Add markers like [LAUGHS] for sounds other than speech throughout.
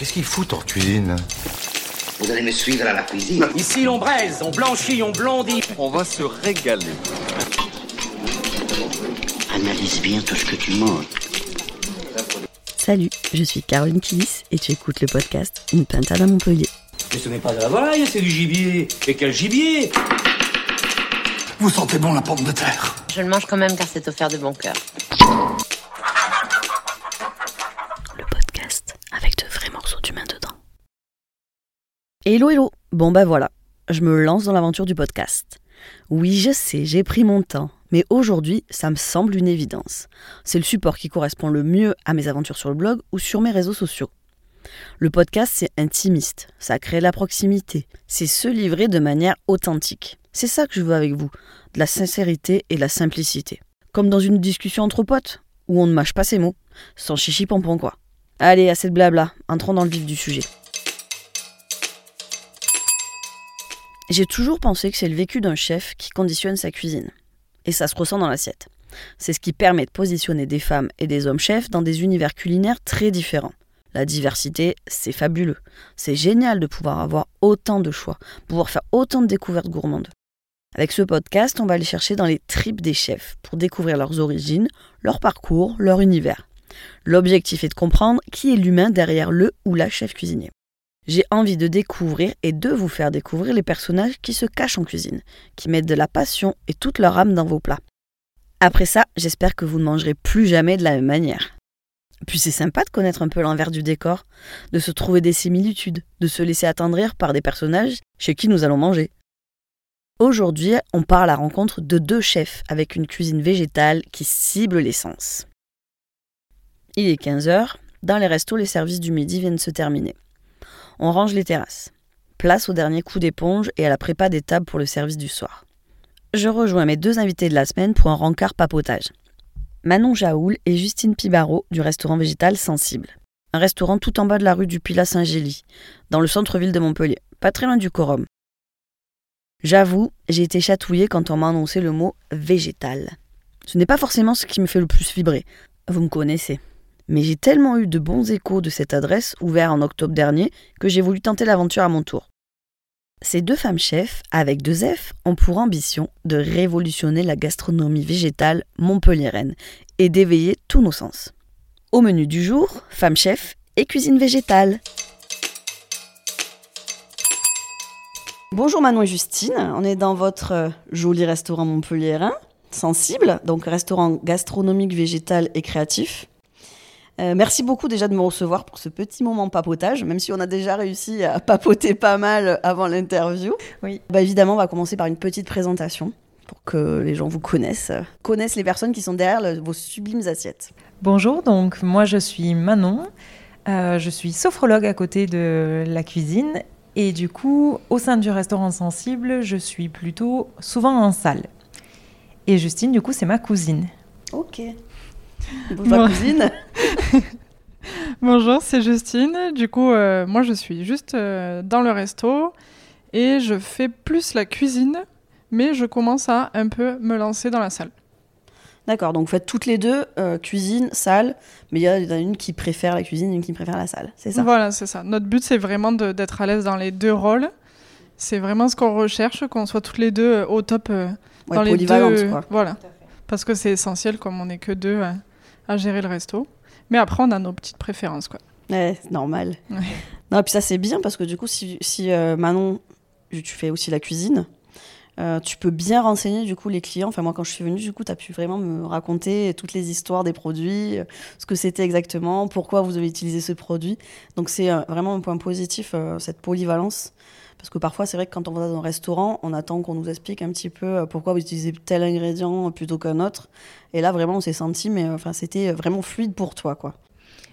Qu'est-ce qu'ils foutent en cuisine Vous allez me suivre à la cuisine. Ici on braise, on blanchit, on blondit. On va se régaler. Analyse bien tout ce que tu manges. Salut, je suis Caroline Kilis et tu écoutes le podcast Une pintade à Montpellier. Mais ce n'est pas de la volaille, c'est du gibier. Et quel gibier Vous sentez bon la pomme de terre Je le mange quand même car c'est offert de bon cœur. Le podcast avec de vrais morceaux d'humain dedans. Hello hello Bon bah voilà, je me lance dans l'aventure du podcast. Oui, je sais, j'ai pris mon temps, mais aujourd'hui, ça me semble une évidence. C'est le support qui correspond le mieux à mes aventures sur le blog ou sur mes réseaux sociaux. Le podcast, c'est intimiste, ça crée la proximité, c'est se livrer de manière authentique. C'est ça que je veux avec vous, de la sincérité et de la simplicité. Comme dans une discussion entre potes, où on ne mâche pas ses mots, sans chichi pompon quoi. Allez, assez de blabla, entrons dans le vif du sujet. J'ai toujours pensé que c'est le vécu d'un chef qui conditionne sa cuisine. Et ça se ressent dans l'assiette. C'est ce qui permet de positionner des femmes et des hommes chefs dans des univers culinaires très différents. La diversité, c'est fabuleux. C'est génial de pouvoir avoir autant de choix, pouvoir faire autant de découvertes gourmandes. Avec ce podcast, on va aller chercher dans les tripes des chefs pour découvrir leurs origines, leur parcours, leur univers. L'objectif est de comprendre qui est l'humain derrière le ou la chef cuisinier. J'ai envie de découvrir et de vous faire découvrir les personnages qui se cachent en cuisine, qui mettent de la passion et toute leur âme dans vos plats. Après ça, j'espère que vous ne mangerez plus jamais de la même manière. Puis c'est sympa de connaître un peu l'envers du décor, de se trouver des similitudes, de se laisser attendrir par des personnages chez qui nous allons manger. Aujourd'hui, on part à la rencontre de deux chefs avec une cuisine végétale qui cible l'essence. Il est 15h, dans les restos, les services du midi viennent se terminer. On range les terrasses. Place au dernier coup d'éponge et à la prépa des tables pour le service du soir. Je rejoins mes deux invités de la semaine pour un rencard papotage. Manon Jaoul et Justine Pibaro du restaurant végétal Sensible. Un restaurant tout en bas de la rue du Pilat Saint-Gély, dans le centre-ville de Montpellier, pas très loin du Corum. J'avoue, j'ai été chatouillée quand on m'a annoncé le mot végétal. Ce n'est pas forcément ce qui me fait le plus vibrer. Vous me connaissez. Mais j'ai tellement eu de bons échos de cette adresse, ouverte en octobre dernier, que j'ai voulu tenter l'aventure à mon tour. Ces deux femmes chefs, avec deux F, ont pour ambition de révolutionner la gastronomie végétale montpelliéraine et d'éveiller tous nos sens. Au menu du jour, femmes chefs et cuisine végétale. Bonjour Manon et Justine, on est dans votre euh, joli restaurant montpelliérain, sensible, donc restaurant gastronomique, végétal et créatif. Euh, merci beaucoup déjà de me recevoir pour ce petit moment papotage, même si on a déjà réussi à papoter pas mal avant l'interview. Oui. Bah, évidemment, on va commencer par une petite présentation pour que les gens vous connaissent, connaissent les personnes qui sont derrière le- vos sublimes assiettes. Bonjour, donc moi je suis Manon, Euh, je suis sophrologue à côté de la cuisine et du coup au sein du restaurant sensible je suis plutôt souvent en salle. Et Justine du coup c'est ma cousine. Ok. Bonjour Bon. cousine. [LAUGHS] Bonjour, c'est Justine. Du coup, euh, moi, je suis juste euh, dans le resto et je fais plus la cuisine, mais je commence à un peu me lancer dans la salle. D'accord, donc vous faites toutes les deux euh, cuisine, salle, mais il y en a une qui préfère la cuisine une qui préfère la salle, c'est ça? Voilà, c'est ça. Notre but, c'est vraiment d'être à l'aise dans les deux rôles. C'est vraiment ce qu'on recherche, qu'on soit toutes les deux au top Ouais, dans les deux. quoi. Voilà. Parce que c'est essentiel, comme on n'est que deux euh, à gérer le resto. Mais après, on a nos petites préférences, quoi. Ouais, c'est normal. Ouais. Non, puis ça c'est bien parce que du coup, si, si euh, Manon, tu fais aussi la cuisine, euh, tu peux bien renseigner du coup les clients. Enfin moi, quand je suis venue, du coup, tu as pu vraiment me raconter toutes les histoires des produits, euh, ce que c'était exactement, pourquoi vous avez utilisé ce produit. Donc c'est euh, vraiment un point positif, cette polyvalence. Parce que parfois, c'est vrai que quand on va dans un restaurant, on attend qu'on nous explique un petit peu euh, pourquoi vous utilisez tel ingrédient plutôt qu'un autre. Et là, vraiment, on s'est senti, mais euh, enfin, c'était vraiment fluide pour toi, quoi.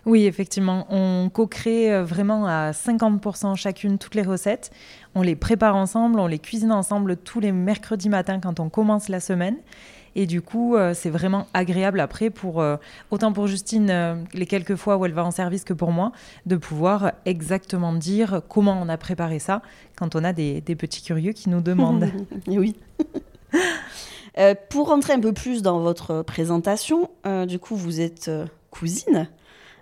Oui, effectivement, on co-crée euh, vraiment à 50% chacune toutes les recettes. On les prépare ensemble, on les cuisine ensemble tous les mercredis matins quand on commence la semaine. Et du coup, euh, c'est vraiment agréable après pour euh, autant pour Justine euh, les quelques fois où elle va en service que pour moi de pouvoir exactement dire comment on a préparé ça quand on a des, petits curieux qui nous demandent. [LAUGHS] Et oui. Pour rentrer un peu plus dans votre présentation, du coup, vous êtes cousine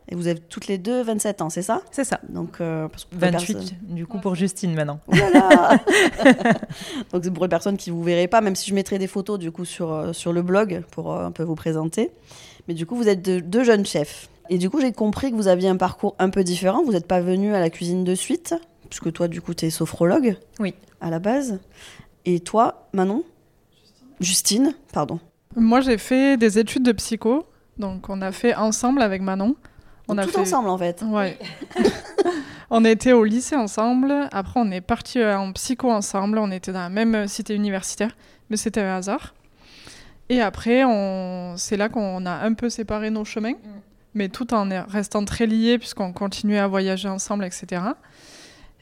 Et vous avez toutes les deux 27 ans, c'est ça? C'est ça. Donc, euh, parce que pour les 28, personnes- du coup, pour Justine maintenant. Voilà [LAUGHS] Donc c'est pour les personnes qui vous verrez pas, même si je mettrai des photos du coup sur, euh, sur le blog pour euh, un peu vous présenter. Mais du coup, vous êtes de- deux jeunes chefs. Et du coup, j'ai compris que vous aviez un parcours un peu différent. Vous n'êtes pas venu à la cuisine de suite, puisque toi, du coup, tu es sophrologue. Oui. À la base. Et toi, Manon? Justine, pardon. Moi, j'ai fait des études de psycho. Donc, on a fait ensemble avec Manon. On a tout fait... ensemble, en fait. Ouais. [LAUGHS] on était au lycée ensemble. Après, on est parti en psycho ensemble. On était dans la même euh, cité universitaire. Mais c'était un hasard. Et après, on... c'est là qu'on a un peu séparé nos chemins. Mais tout en restant très liés, puisqu'on continuait à voyager ensemble, etc.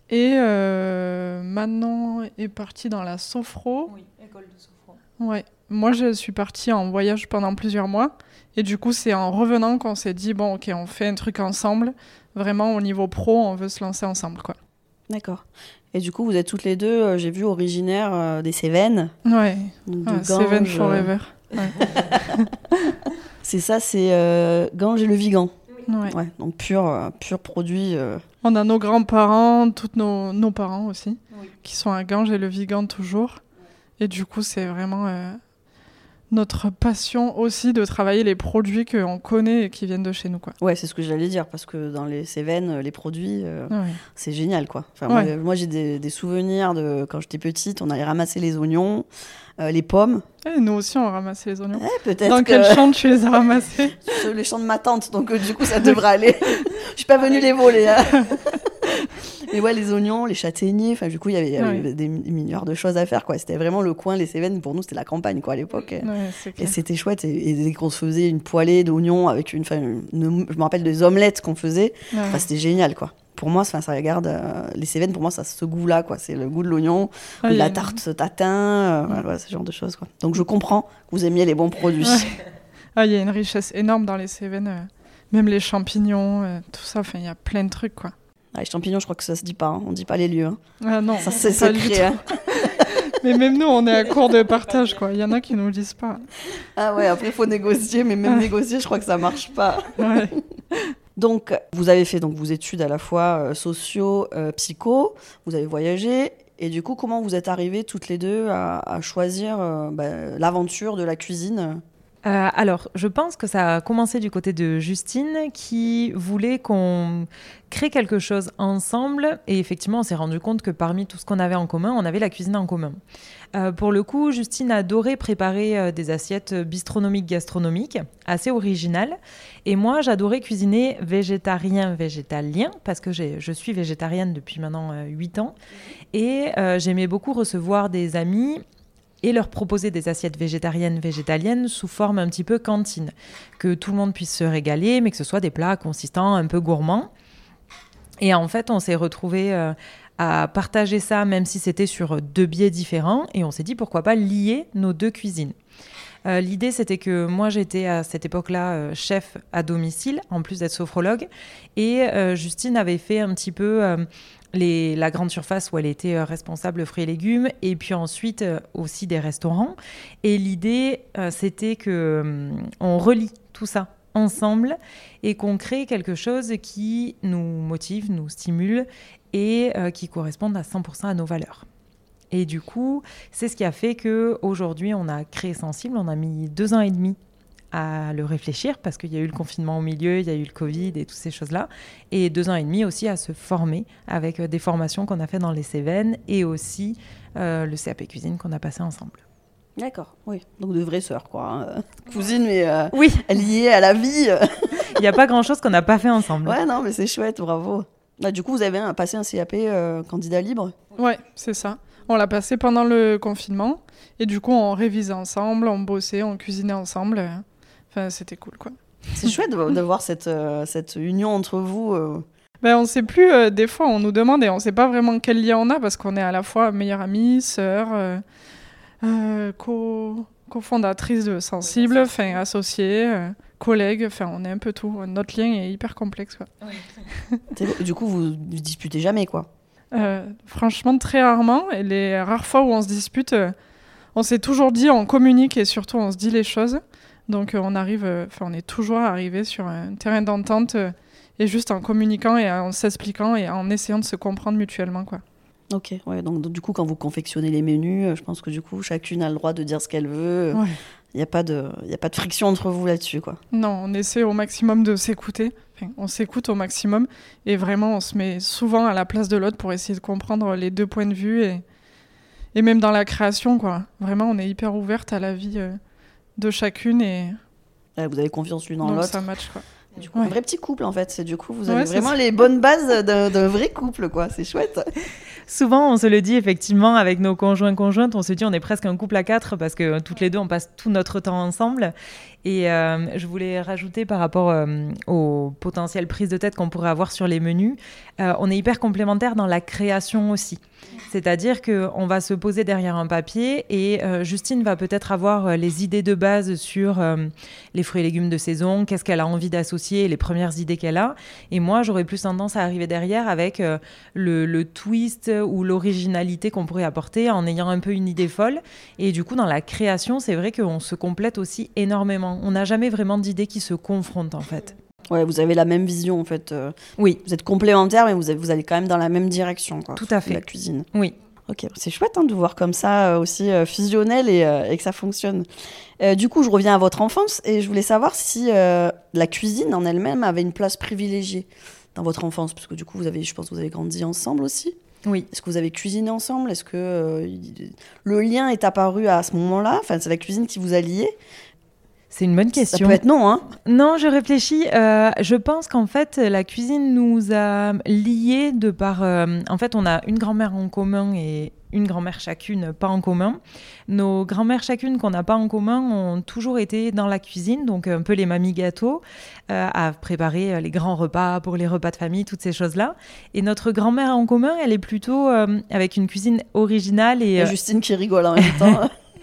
Et euh, Manon est partie dans la sophro. Oui, école de sophro. Ouais. Moi, je suis partie en voyage pendant plusieurs mois. Et du coup, c'est en revenant qu'on s'est dit, bon, ok, on fait un truc ensemble. Vraiment, au niveau pro, on veut se lancer ensemble, quoi. D'accord. Et du coup, vous êtes toutes les deux, euh, j'ai vu, originaires euh, des Cévennes. Ouais, de Ganges, euh, Forever. [LAUGHS] [LAUGHS] C'est ça, c'est euh, Ganges et le Vigan. Ouais. Ouais, donc pur, pur produit. On a nos grands-parents, tous nos, nos parents aussi, qui sont à Ganges et le Vigan toujours. Et du coup, c'est vraiment notre passion aussi de travailler les produits qu'on connaît et qui viennent de chez nous, quoi. Ouais, c'est ce que j'allais dire, parce que dans les Cévennes, euh, les produits, euh, Ouais. c'est génial, quoi. Enfin, moi, Ouais. euh, moi, j'ai des, des souvenirs de quand j'étais petite, on allait ramasser les oignons, euh, les pommes. Et nous aussi, on ramassait les oignons. Eh, Peut-être Dans que quel champ tu les as ramassés [LAUGHS] sur les champs de ma tante, donc euh, du coup, ça devrait aller. Je suis pas venue les voler. hein. [LAUGHS] Mais ouais, les oignons, les châtaigniers, enfin, du coup, il y avait, il y avait Ouais. des milliards de choses à faire, quoi. C'était vraiment le coin, les Cévennes, pour nous, c'était la campagne, quoi, à l'époque. Ouais, Et c'était chouette. Et, et dès qu'on se faisait une poêlée d'oignons avec une, je me rappelle des omelettes qu'on faisait. Ouais. C'était génial, quoi. Pour moi, ça garde euh, les Cévennes. Pour moi, ça a ce goût-là, quoi. C'est le goût de l'oignon, de la tarte tatin, euh, voilà, ce genre de choses, quoi. Donc, je comprends que vous aimiez les bons produits. Ouais. Ah, il y a une richesse énorme dans les Cévennes. euh, Même les champignons, tout ça. Enfin, il y a plein de trucs, quoi. Ah, les champignons, je crois que ça se dit pas. hein. On dit pas les lieux. hein. Ah non, Ça, c'est secret. hein. [LAUGHS] Mais même nous, on est à court de partage, quoi. Il y en a qui nous le disent pas. Ah ouais, après, il faut négocier. Mais même négocier, je crois que ça marche pas. [LAUGHS] Donc, vous avez fait donc, vos études à la fois euh, sociaux, euh, psycho, vous avez voyagé, et du coup, comment vous êtes arrivées toutes les deux à, à choisir euh, bah, l'aventure de la cuisine? Euh, alors, je pense que ça a commencé du côté de Justine qui voulait qu'on crée quelque chose ensemble. Et effectivement, on s'est rendu compte que parmi tout ce qu'on avait en commun, on avait la cuisine en commun. Euh, pour le coup, Justine adorait préparer euh, des assiettes bistronomiques, gastronomiques, assez originales. Et moi, j'adorais cuisiner végétarien, végétalien, parce que je suis végétarienne depuis maintenant euh, 8 ans. Et j'aimais beaucoup recevoir des amis et leur proposer des assiettes végétariennes, végétaliennes sous forme un petit peu cantine. Que tout le monde puisse se régaler, mais que ce soit des plats consistants, un peu gourmands. Et en fait, on s'est retrouvés euh, à partager ça, même si c'était sur deux biais différents. Et on s'est dit pourquoi pas lier nos deux cuisines. Euh, L'idée, c'était que moi, j'étais à cette époque-là euh, chef à domicile, en plus d'être sophrologue. Et Justine avait fait un petit peu la grande surface où elle était euh, responsable fruits et légumes, et puis ensuite euh, aussi des restaurants. Et l'idée, euh, c'était que on relie tout ça ensemble et qu'on crée quelque chose qui nous motive, nous stimule et qui corresponde à 100% à nos valeurs. Et du coup, c'est ce qui a fait que aujourd'hui, on a créé Sensible. On a mis deux ans et demi à le réfléchir parce qu'il y a eu le confinement au milieu, il y a eu le Covid et toutes ces choses-là. Et deux ans et demi aussi à se former avec euh, des formations qu'on a fait dans les Cévennes et aussi euh, le CAP cuisine qu'on a passé ensemble. D'accord, oui. Donc de vraies sœurs, quoi. hein. [LAUGHS] Cousine, mais euh, Oui, [LAUGHS] liée à la vie. [LAUGHS] il n'y a pas grand-chose qu'on n'a pas fait ensemble. ouais, non, mais c'est chouette, bravo. Bah, du coup, vous avez un- passé un CAP euh, candidat libre? Ouais, c'est ça. On l'a passé pendant le confinement. Et du coup, on révisait ensemble, on bossait, on cuisinait ensemble. Enfin, c'était cool, quoi. C'est chouette de, de voir cette, euh, cette union entre vous. euh. Ben, on sait plus, euh, des fois, on nous demande et on sait pas vraiment quel lien on a parce qu'on est à la fois meilleure amie, sœur, euh, euh, co- cofondatrice de Sensible, enfin, associée, euh, collègue, enfin, on est un peu tout. Notre lien est hyper complexe, quoi. [LAUGHS] Du coup, vous ne disputez jamais, quoi. Euh, franchement, très rarement. Et les rares fois où on se dispute, euh, on s'est toujours dit, on communique et surtout on se dit les choses. Donc euh, on arrive, euh, enfin on est toujours arrivé sur un terrain d'entente euh, et juste en communiquant et en s'expliquant et en essayant de se comprendre mutuellement. Quoi. Ok, ouais, donc, du coup, quand vous confectionnez les menus, je pense que du coup, chacune a le droit de dire ce qu'elle veut. Ouais. Il n'y a, pas de- il y a pas de friction entre vous là-dessus, quoi. Non, on essaie au maximum de s'écouter. Enfin, on s'écoute au maximum et vraiment on se met souvent à la place de l'autre pour essayer de comprendre les deux points de vue et, et même dans la création, quoi. Vraiment, on est hyper ouverte à la vie euh, de chacune et Ouais, vous avez confiance l'une en donc l'autre. ça match, quoi. Du coup, Ouais. un vrai petit couple, en fait. C'est du coup, vous avez vraiment les bonnes bases d'un d'un vrai couple, quoi. C'est chouette. Souvent, on se le dit effectivement avec nos conjoints conjointes, on se dit on est presque un couple à quatre parce que toutes les deux on passe tout notre temps ensemble. Et euh, je voulais rajouter par rapport euh, aux potentielles prises de tête qu'on pourrait avoir sur les menus, euh, on est hyper complémentaires dans la création aussi. C'est-à-dire qu'on va se poser derrière un papier et euh, Justine va peut-être avoir les idées de base sur les fruits et légumes de saison, qu'est-ce qu'elle a envie d'associer, les premières idées qu'elle a. Et moi, j'aurais plus tendance à arriver derrière avec le twist ou l'originalité qu'on pourrait apporter en ayant un peu une idée folle. Et du coup, dans la création, c'est vrai qu'on se complète aussi énormément. On n'a jamais vraiment d'idées qui se confrontent en fait. Ouais, vous avez la même vision, en fait. euh, Oui, Vous êtes complémentaires, mais vous, avez- vous allez quand même dans la même direction, quoi. Tout à fait. La cuisine. oui. Ok, c'est chouette hein, de voir comme ça euh, aussi euh, fusionnel et, euh, et que ça fonctionne. Du coup, je reviens à votre enfance et je voulais savoir si la cuisine en elle-même avait une place privilégiée dans votre enfance, parce que du coup, vous avez, je pense, que vous avez grandi ensemble aussi. Oui. Est-ce que vous avez cuisiné ensemble? Est-ce que le lien est apparu à ce moment-là? Enfin, c'est la cuisine qui vous a lié C'est une bonne Ça question. peut être non, hein Non, je réfléchis. Euh, je pense qu'en fait, la cuisine nous a liés de par. euh, en fait, on a une grand-mère en commun et une grand-mère chacune pas en commun. Nos grand-mères chacune qu'on n'a pas en commun ont toujours été dans la cuisine, donc un peu les mamies gâteaux, euh, à préparer les grands repas pour les repas de famille, toutes ces choses-là. Et notre grand-mère en commun, elle est plutôt avec une cuisine originale et euh, Justine qui rigole en même temps.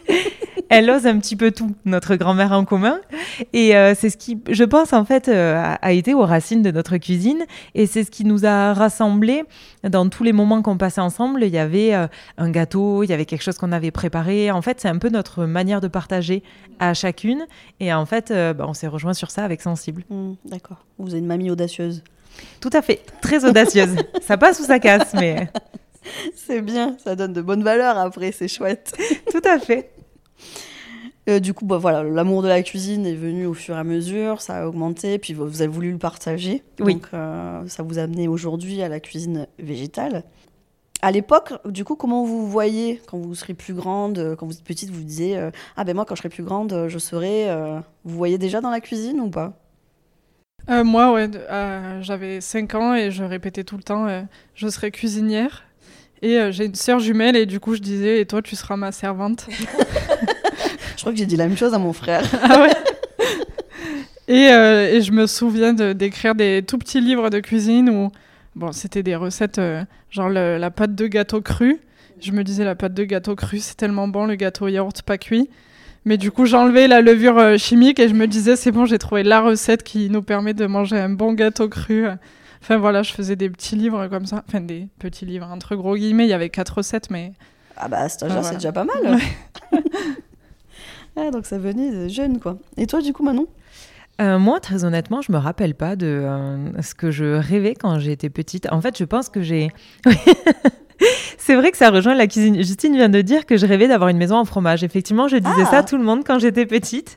[LAUGHS] elle ose un petit peu tout, notre grand-mère en commun. Et euh, c'est ce qui, je pense, en fait, euh, a, été aux racines de notre cuisine. Et c'est ce qui nous a rassemblés dans tous les moments qu'on passait ensemble. Il y avait euh, un gâteau, il y avait quelque chose qu'on avait préparé. En fait, c'est un peu notre manière de partager à chacune. Et en fait, bah, on s'est rejoint sur ça avec Sensible. Hmm, D'accord. Vous avez une mamie audacieuse. Tout à fait, très audacieuse. [LAUGHS] ça passe ou ça casse, mais C'est bien, ça donne de bonnes valeurs après, c'est chouette. tout à fait. Euh, du coup, bah, voilà, l'amour de la cuisine est venu au fur et à mesure, ça a augmenté, puis vous avez voulu le partager. Oui. Donc, euh, ça vous a amené aujourd'hui à la cuisine végétale. À l'époque, du coup, comment vous voyez quand vous serez plus grande, euh, quand vous êtes petite, vous vous disiez euh, Ah ben moi, quand je serai plus grande, je serai. euh, Vous voyez déjà dans la cuisine ou pas? Euh, moi, ouais, euh, j'avais 5 ans et je répétais tout le temps euh, je serai cuisinière. Et euh, j'ai une sœur jumelle et du coup je disais et toi tu seras ma servante. [LAUGHS] [LAUGHS] Je crois que j'ai dit la même chose à mon frère. Ah ouais et, euh, et je me souviens de- d'écrire des tout petits livres de cuisine où bon, c'était des recettes euh, genre le- la pâte de gâteau cru. Je me disais la pâte de gâteau cru c'est tellement bon le gâteau yaourt pas cuit. Mais du coup j'enlevais la levure chimique et je me disais c'est bon j'ai trouvé la recette qui nous permet de manger un bon gâteau cru. Enfin voilà je faisais des petits livres comme ça. Enfin des petits livres entre gros guillemets il y avait quatre recettes mais Ah bah, Ah, c'est voilà. déjà pas mal. [LAUGHS] Ah, donc ça venait de jeune, quoi. Et toi, du coup, Manon? Euh, moi, très honnêtement, je me rappelle pas de euh, ce que je rêvais quand j'étais petite. En fait, je pense que j'ai. [LAUGHS] C'est vrai que ça rejoint la cuisine. Justine vient de dire que je rêvais d'avoir une maison en fromage. Effectivement, je disais Ah. ça à tout le monde quand j'étais petite.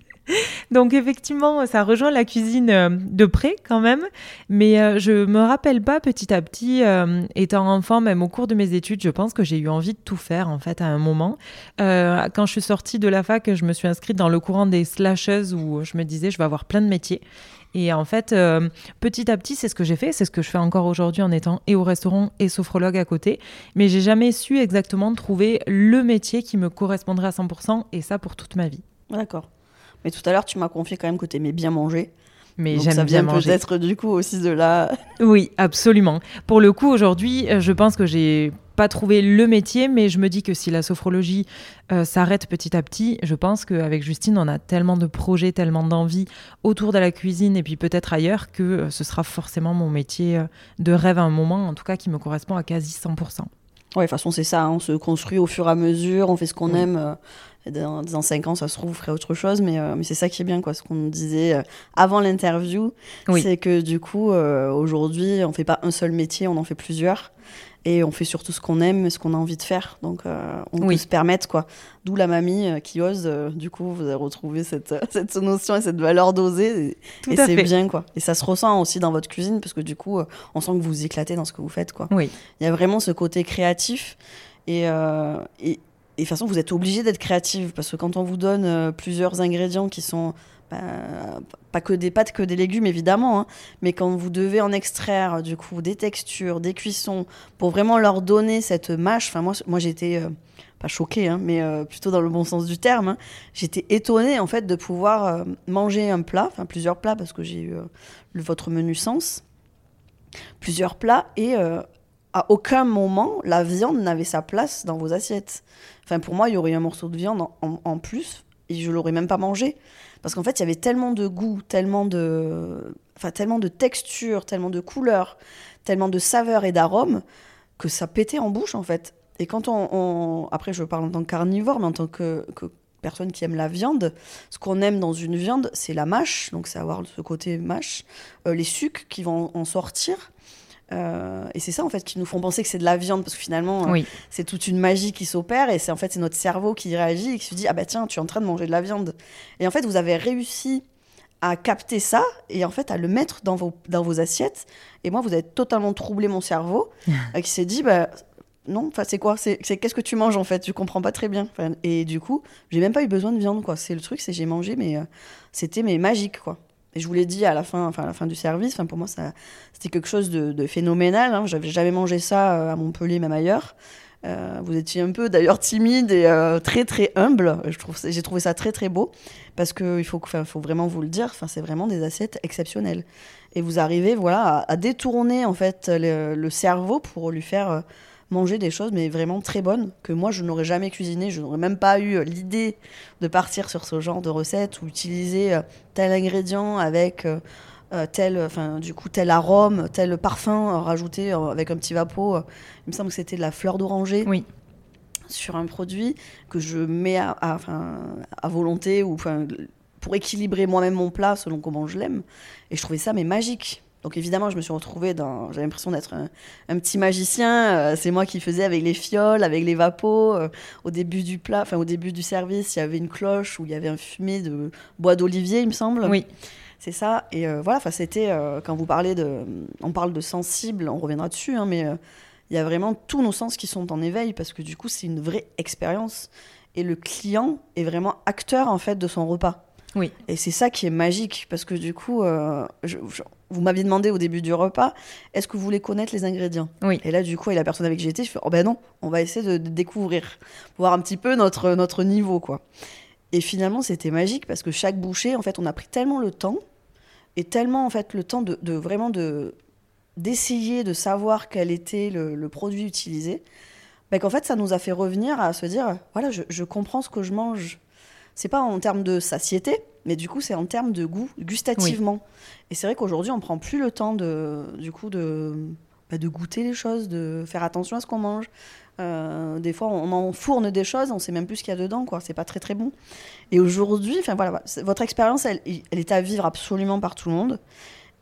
Donc effectivement, ça rejoint la cuisine euh, de près quand même. Mais euh, je me rappelle pas petit à petit, euh, étant enfant, même au cours de mes études, je pense que j'ai eu envie de tout faire en fait à un moment. Quand je suis sortie de la fac, je me suis inscrite dans le courant des slasheuses où je me disais je vais avoir plein de métiers. Et en fait, petit à petit, c'est ce que j'ai fait, c'est ce que je fais encore aujourd'hui en étant et au restaurant et sophrologue à côté. Mais j'ai jamais su exactement trouver le métier qui me correspondrait à 100% et ça pour toute ma vie. D'accord. Mais tout à l'heure, tu m'as confié quand même que tu aimais bien manger. Mais j'aime ça bien vient manger. peut-être du coup aussi de là. Oui, absolument. Pour le coup, aujourd'hui, euh, je pense que j'ai pas trouvé le métier, mais je me dis que si la sophrologie euh, s'arrête petit à petit, je pense qu'avec Justine, on a tellement de projets, tellement d'envies autour de la cuisine et puis peut-être ailleurs que euh, ce sera forcément mon métier euh, de rêve à un moment, en tout cas qui me correspond à quasi 100%. Ouais, de toute façon, c'est ça. hein. On se construit au fur et à mesure, on fait ce qu'on aime. Et dans, dans 5 ans, ça se trouve, vous ferez autre chose. Mais, euh, mais c'est ça qui est bien, quoi. Ce qu'on disait euh, avant l'interview, Oui. c'est que du coup, euh, aujourd'hui, on fait pas un seul métier, on en fait plusieurs. Et on fait surtout ce qu'on aime, ce qu'on a envie de faire. Donc, on Oui. peut se permettre, quoi. D'où la mamie qui ose. du coup, vous avez retrouvé cette, [LAUGHS] cette notion et cette valeur d'oser. Et, et c'est bien, quoi. Et ça se ressent aussi dans votre cuisine, parce que du coup, on sent que vous vous éclatez dans ce que vous faites, quoi. Oui. Il y a vraiment ce côté créatif. Et, et, et de toute façon, vous êtes obligé d'être créative parce que quand on vous donne euh, plusieurs ingrédients qui sont bah, pas que des pâtes, que des légumes évidemment, hein, mais quand vous devez en extraire du coup des textures, des cuissons, pour vraiment leur donner cette mâche. Enfin moi, moi j'étais euh, pas choquée, hein, mais euh, plutôt dans le bon sens du terme. hein. J'étais étonnée en fait de pouvoir manger un plat, enfin plusieurs plats parce que j'ai eu votre menu sens, plusieurs plats et à aucun moment la viande n'avait sa place dans vos assiettes. Enfin, pour moi, il y aurait eu un morceau de viande en, plus et je l'aurais même pas mangé. Parce qu'en fait, il y avait tellement de goût, tellement de, enfin, tellement de texture, tellement de couleurs, tellement de saveurs et d'arômes que ça pétait en bouche, en fait. Et quand on, Après, je parle en tant que carnivore, mais en tant que, que personne qui aime la viande, ce qu'on aime dans une viande, c'est la mâche, donc c'est avoir ce côté mâche, euh, les sucs qui vont en sortir. Euh, et c'est ça en fait qui nous font penser que c'est de la viande parce que finalement euh, c'est toute une magie qui s'opère et c'est en fait c'est notre cerveau qui réagit et qui se dit ah bah tiens tu es en train de manger de la viande. Et en fait vous avez réussi à capter ça et en fait à le mettre dans vos, dans vos assiettes. Et moi vous avez totalement troublé mon cerveau euh, [LAUGHS] qui s'est dit bah non enfin c'est quoi c'est qu'est-ce que tu manges en fait? Je comprends pas très bien. Et du coup j'ai même pas eu besoin de viande quoi. C'est le truc c'est j'ai mangé mais euh, c'était mais magique quoi et je vous l'ai dit à la fin, enfin à la fin du service. Enfin pour moi, ça, c'était quelque chose de, phénoménal. Hein. J'avais jamais mangé ça euh, à Montpellier, même ailleurs. Euh, vous étiez un peu d'ailleurs timide et euh, très très humble. Je trouve, j'ai trouvé ça très très beau parce que il faut, vraiment vous le dire. Enfin, c'est vraiment des assiettes exceptionnelles. Et vous arrivez, voilà, à, détourner en fait le, cerveau pour lui faire manger des choses, mais vraiment très bonnes que moi je n'aurais jamais cuisiné. Je n'aurais même pas eu l'idée de partir sur ce genre de recette ou utiliser euh, tel ingrédient avec euh, euh, tel, enfin du coup tel arôme, tel parfum euh, rajouté euh, avec un petit vapeau. Il me semble que c'était de la fleur d'oranger Oui. sur un produit que je mets à, à- enfin, à volonté ou pour équilibrer moi-même mon plat selon comment je l'aime. Et je trouvais ça mais magique. Donc évidemment, je me suis retrouvée dans. J'avais l'impression d'être un, un petit magicien. Euh, c'est moi qui faisais avec les fioles, avec les vapos. Euh, au début du plat, enfin au début du service, il y avait une cloche où il y avait un fumé de bois d'olivier, il me semble. Oui. C'est ça. Et euh, voilà, c'était euh, quand vous parlez de, on parle de sensible, on reviendra dessus, hein, mais il y a vraiment tous nos sens qui sont en éveil parce que du coup, c'est une vraie expérience et le client est vraiment acteur en fait de son repas. Oui. Et c'est ça qui est magique parce que du coup, je- je- vous m'aviez demandé au début du repas, est-ce que vous voulez connaître les ingrédients Oui. Et là, du coup, et la personne avec qui j'étais, je fais, oh ben non, on va essayer de, de découvrir, voir un petit peu notre, notre niveau, quoi. Et finalement, c'était magique parce que chaque bouchée, en fait, on a pris tellement le temps et tellement, en fait, le temps de, de vraiment de d'essayer de savoir quel était le, le produit utilisé, ben qu'en fait, ça nous a fait revenir à se dire, voilà, je, je comprends ce que je mange. C'est pas en termes de satiété, mais du coup, c'est en termes de goût, gustativement. Et c'est vrai qu'aujourd'hui, on prend plus le temps de, du coup, de, bah, de goûter les choses, de faire attention à ce qu'on mange. Euh, des fois, on enfourne des choses, on sait même plus ce qu'il y a dedans, quoi. C'est pas très très bon. Et aujourd'hui, enfin voilà, votre expérience, elle, elle est à vivre absolument par tout le monde.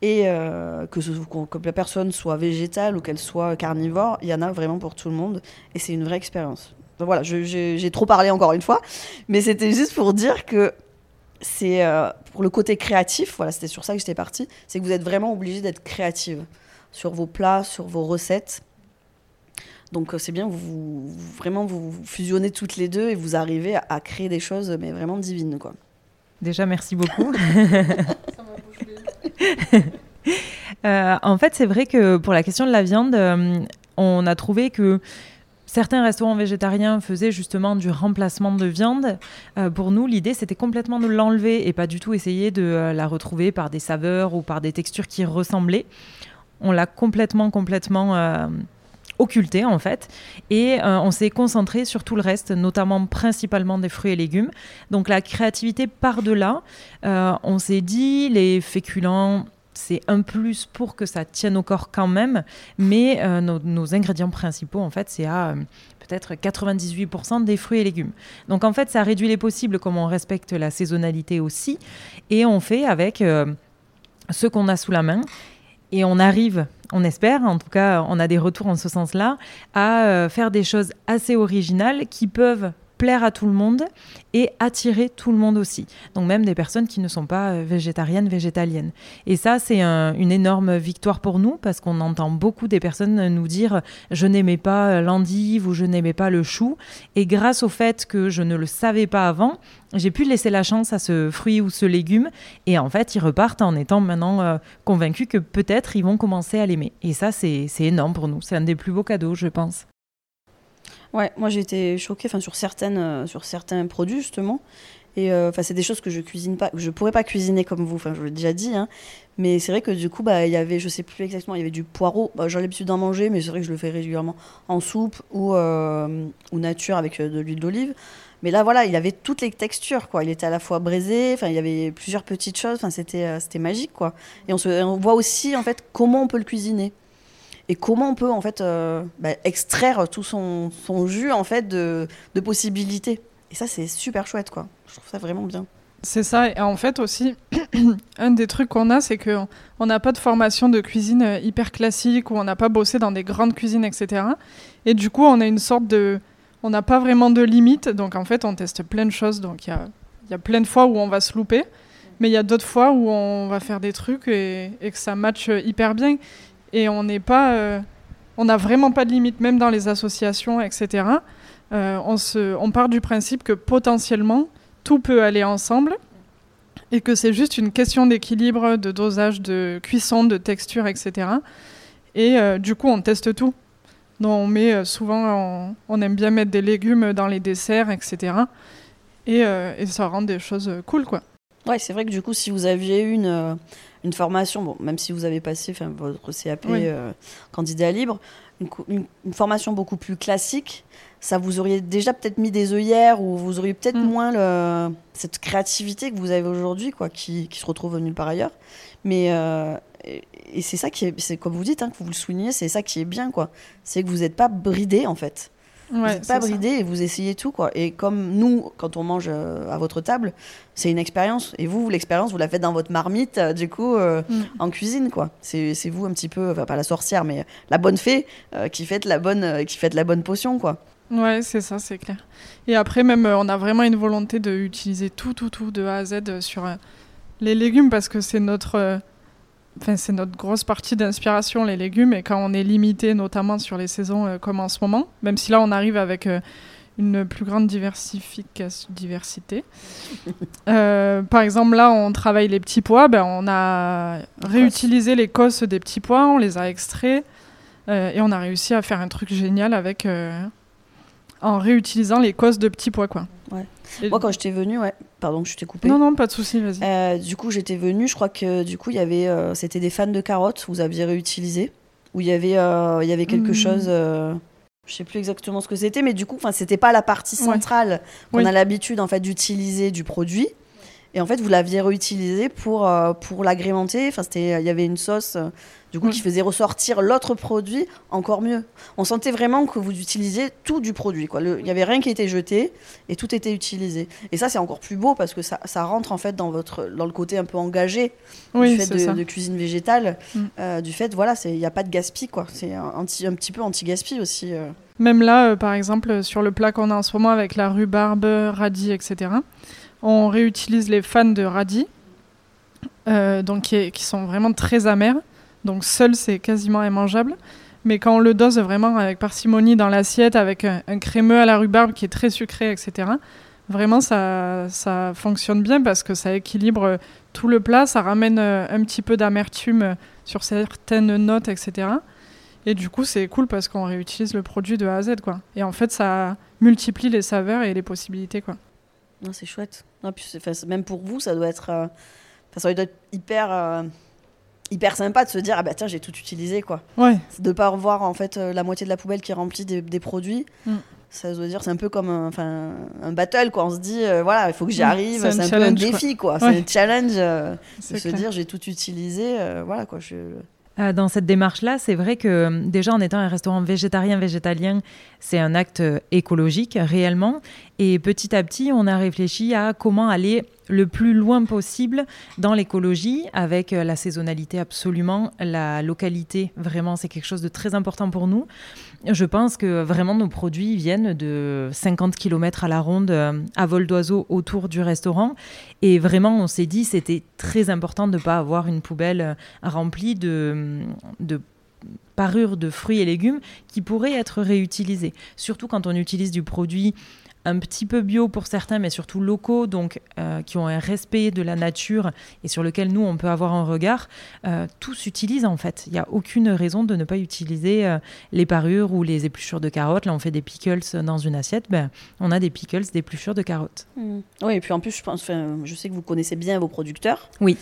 Et euh, que, ce, qu'on- que la personne soit végétale ou qu'elle soit carnivore, il y en a vraiment pour tout le monde. Et c'est une vraie expérience. Donc voilà, j'ai trop parlé encore une fois, mais c'était juste pour dire que c'est euh, pour le côté créatif, voilà, c'était sur ça que j'étais partie, c'est que vous êtes vraiment obligé d'être créative sur vos plats, sur vos recettes. Donc euh, c'est bien, vous, vous- vraiment vous vous fusionnez toutes les deux et vous arrivez à, à créer des choses mais vraiment divines quoi. Déjà, merci beaucoup. [LAUGHS] Euh, en fait, c'est vrai que pour la question de la viande, euh, on a trouvé que certains restaurants végétariens faisaient justement du remplacement de viande. Euh, pour nous, l'idée, c'était complètement de l'enlever et pas du tout essayer de euh, la retrouver par des saveurs ou par des textures qui ressemblaient. On l'a complètement, complètement euh, occulté en fait. Et euh, on s'est concentré sur tout le reste, notamment principalement des fruits et légumes. Donc la créativité part de là. Euh, on s'est dit, les féculents, c'est un plus pour que ça tienne au corps quand même, mais euh, nos, ingrédients principaux, en fait, c'est à euh, peut-être 98% des fruits et légumes. Donc en fait, ça réduit les possibles comme on respecte la saisonnalité aussi, et on fait avec euh, ce qu'on a sous la main, et on arrive, on espère, en tout cas, on a des retours en ce sens-là, à faire des choses assez originales qui peuvent plaire à tout le monde et attirer tout le monde aussi. Donc même des personnes qui ne sont pas euh, végétariennes, végétaliennes. Et ça, c'est un- une énorme victoire pour nous parce qu'on entend beaucoup des personnes nous dire je n'aimais pas l'endive ou je n'aimais pas le chou. Et grâce au fait que je ne le savais pas avant, j'ai pu laisser la chance à ce fruit ou ce légume. Et en fait, ils repartent en étant maintenant euh, convaincus que peut-être ils vont commencer à l'aimer. Et ça, c'est énorme pour nous. C'est un des plus beaux cadeaux, je pense. Ouais, moi j'ai été choquée enfin, sur, certaines, euh, sur certains produits justement. Et euh, enfin, c'est des choses que je cuisine pas, que je pourrais pas cuisiner comme vous. Enfin, je l'ai déjà dit. hein. Mais c'est vrai que du coup, bah, il y avait, je sais plus exactement, il y avait du poireau. Bah, J'ai l'habitude d'en manger, mais c'est vrai que je le fais régulièrement en soupe ou, euh, ou nature avec de l'huile d'olive. Mais là, voilà, il avait toutes les textures, quoi. Il était à la fois braisé. Enfin, il y avait plusieurs petites choses. Enfin, c'était, c'était magique, quoi. Et on, se, on voit aussi en fait comment on peut le cuisiner et comment on peut en fait euh, bah, extraire tout son, son jus en fait de, de possibilités. Et ça, c'est super chouette, quoi. Je trouve ça vraiment bien. C'est ça. Et en fait aussi, [CLEARS THROAT] un des trucs qu'on a, c'est que on n'a pas de formation de cuisine euh, hyper classique ou on n'a pas bossé dans des grandes cuisines, etc. Et du coup, on a une sorte de, on n'a pas vraiment de limite. Donc en fait, on teste plein de choses. Donc il y a, y a plein de fois où on va se louper, mais il y a d'autres fois où on va faire des trucs et, et que ça matche euh, hyper bien. Et on n'est pas, euh, on n'a vraiment pas de limite, même dans les associations, etc. Euh, on, se, on part du principe que potentiellement tout peut aller ensemble et que c'est juste une question d'équilibre, de dosage, de cuisson, de texture, etc. Et euh, du coup, on teste tout. Donc, on met souvent, on, aime bien mettre des légumes dans les desserts, etc. Et, et ça rend des choses cool, quoi. Ouais, c'est vrai que du coup, si vous aviez une, une formation, bon, même si vous avez passé enfin, votre CAP Oui. euh, candidat libre, une, co- une- une formation beaucoup plus classique, ça vous auriez déjà peut-être mis des œillères ou vous auriez peut-être Mm. moins le, cette créativité que vous avez aujourd'hui, quoi, qui, qui se retrouve nulle part ailleurs. Mais euh, et, et c'est ça qui est, c'est comme vous dites, hein, que vous le soulignez, c'est ça qui est bien, quoi. C'est que vous n'êtes pas bridé en fait. Vous Ouais, n'êtes pas bridé et vous essayez tout, quoi. Et comme nous, quand on mange euh, à votre table, c'est une expérience. Et vous, l'expérience, vous la faites dans votre marmite, euh, du coup, euh, Mm. en cuisine, quoi. C'est vous un petit peu, enfin pas la sorcière, mais la bonne fée euh, qui fait la bonne, euh, qui fait la bonne potion, quoi. Ouais, c'est ça, c'est clair. Et après, même, on a vraiment une volonté d'utiliser tout, tout, tout de A à Z sur les légumes parce que c'est notre, enfin, c'est notre grosse partie d'inspiration, les légumes. Et quand on est limité, notamment sur les saisons euh, comme en ce moment, même si là, on arrive avec euh, une plus grande diversification, diversité. [LAUGHS] Euh, par exemple, là, on travaille les petits pois. Ben, on a réutilisé les cosses des petits pois, on les a extraits. et on a réussi à faire un truc génial avec en réutilisant les cosses de petits pois quoi. Ouais. Et- Moi, quand j'étais venue, ouais, pardon, je t'ai coupé. Non non, pas de souci, vas-y. Euh, du coup, j'étais venue, je crois que du coup, il y avait, euh, c'était des fans de carottes, vous aviez réutilisé, où il y avait, euh, il y avait quelque Mhm. chose, je sais plus exactement ce que c'était, mais du coup, enfin, c'était pas la partie centrale qu'on Oui. a l'habitude en fait d'utiliser du produit. Et en fait, vous l'aviez réutilisé pour, euh, pour l'agrémenter. Enfin, c'était, il y avait une sauce, du coup, Mm. qui faisait ressortir l'autre produit encore mieux. On sentait vraiment que vous utilisiez tout du produit. Il y avait rien qui était jeté et tout était utilisé. Et ça, c'est encore plus beau parce que ça, ça rentre en fait dans votre, dans le côté un peu engagé Oui, du fait de, cuisine végétale, Mm. euh, du fait, voilà, il n'y a pas de gaspille, quoi. C'est un, un petit peu anti-gaspi aussi. euh. Même là, euh, par exemple, sur le plat qu'on a en ce moment avec la rhubarbe, radis, etc. On réutilise les fans de radis, donc qui, qui sont vraiment très amers. Donc seul, c'est quasiment immangeable. Mais quand on le dose vraiment avec parcimonie dans l'assiette, avec un, crémeux à la rhubarbe qui est très sucré, etc., vraiment ça, ça fonctionne bien parce que ça équilibre tout le plat, ça ramène euh, un petit peu d'amertume sur certaines notes, etc. Et du coup, c'est cool parce qu'on réutilise le produit de A à Z, quoi. Et en fait, ça multiplie les saveurs et les possibilités, quoi. Non, c'est chouette. Non, puis même pour vous, ça doit être, euh, ça doit être hyper, euh, hyper sympa de se dire, ah bah tiens, j'ai tout utilisé, quoi. Ouais, De pas revoir en fait euh, la moitié de la poubelle qui est remplie des, des produits. Mm. ça doit dire, c'est un peu comme un, enfin, un battle, quoi. On se dit, euh, voilà, il faut que j'y Mm, arrive. c'est un peu un défi, quoi. Ouais. C'est un challenge euh, de se dire, j'ai tout utilisé. euh, voilà, quoi. Je... Euh, Dans cette démarche-là, c'est vrai que euh, déjà en étant un restaurant végétarien, végétalien, c'est un acte euh, écologique réellement. Et petit à petit, on a réfléchi à comment aller le plus loin possible dans l'écologie, avec la saisonnalité absolument, la localité vraiment, c'est quelque chose de très important pour nous. Je pense que vraiment nos produits viennent de 50 km à la ronde euh, à vol d'oiseau autour du restaurant. Et vraiment, on s'est dit c'était très important de ne pas avoir une poubelle euh, remplie de, de parures de fruits et légumes qui pourraient être réutilisés. Surtout quand on utilise du produit un petit peu bio pour certains, mais surtout locaux, donc euh, qui ont un respect de la nature et sur lequel nous, on peut avoir un regard, euh, tout s'utilise en fait. Il n'y a aucune raison de ne pas utiliser euh, les parures ou les épluchures de carottes. Là, on fait des pickles dans une assiette, ben, on a des pickles d'épluchures de carottes. Oui, et puis en plus, je, pense, je sais que vous connaissez bien vos producteurs. Oui.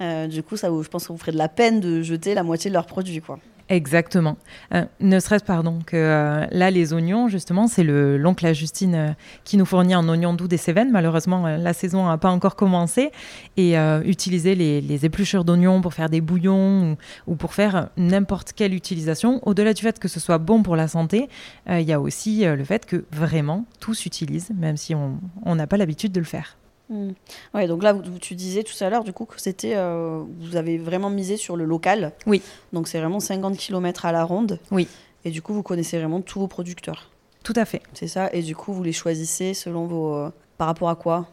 Euh, du coup, ça, vous- je pense que vous ferez de la peine de jeter la moitié de leurs produits, quoi. Exactement. Euh, ne serait-ce, pardon, que euh, là, les oignons, justement, c'est le l'oncle à Justine euh, qui nous fournit en oignons doux des Cévennes. Malheureusement, la saison n'a pas encore commencé. Et utiliser les, les épluchures d'oignons pour faire des bouillons ou, ou pour faire n'importe quelle utilisation, au-delà du fait que ce soit bon pour la santé, il y a aussi le fait que vraiment tout s'utilise, même si on n'a pas l'habitude de le faire. Mm. Ouais, donc là, tu disais tout à l'heure, du coup, que c'était, euh, vous avez vraiment misé sur le local. Oui. Donc c'est vraiment 50 km à la ronde. Oui. Et du coup, vous connaissez vraiment tous vos producteurs. Tout à fait. C'est ça. Et du coup, vous les choisissez selon vos, euh, par rapport à quoi?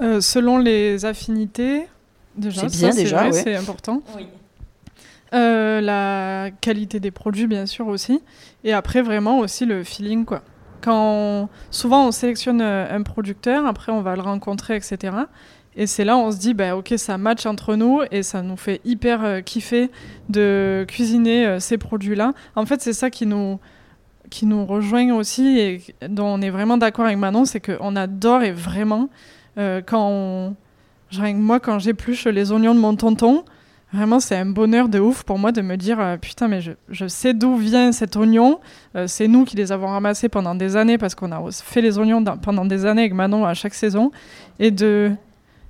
Euh, selon les affinités, déjà, C'est ça, bien, déjà, vrai, ouais. c'est important. Euh, la qualité des produits, bien sûr, aussi. Et après, vraiment aussi le feeling, quoi. Quand Souvent, on sélectionne euh, un producteur, après, on va le rencontrer, etc. Et c'est là, on se dit, bah, ok, ça match entre nous et ça nous fait hyper euh, kiffer de cuisiner euh, ces produits-là. En fait, c'est ça qui nous, qui nous rejoint aussi et dont on est vraiment d'accord avec Manon, c'est qu'on adore et vraiment, quand on... moi, quand j'épluche les oignons de mon tonton, Vraiment, c'est un bonheur de ouf pour moi de me dire euh, putain, mais je, sais d'où vient cet oignon. Euh, c'est nous qui les avons ramassés pendant des années parce qu'on a fait les oignons pendant des années avec Manon à chaque saison. Et de,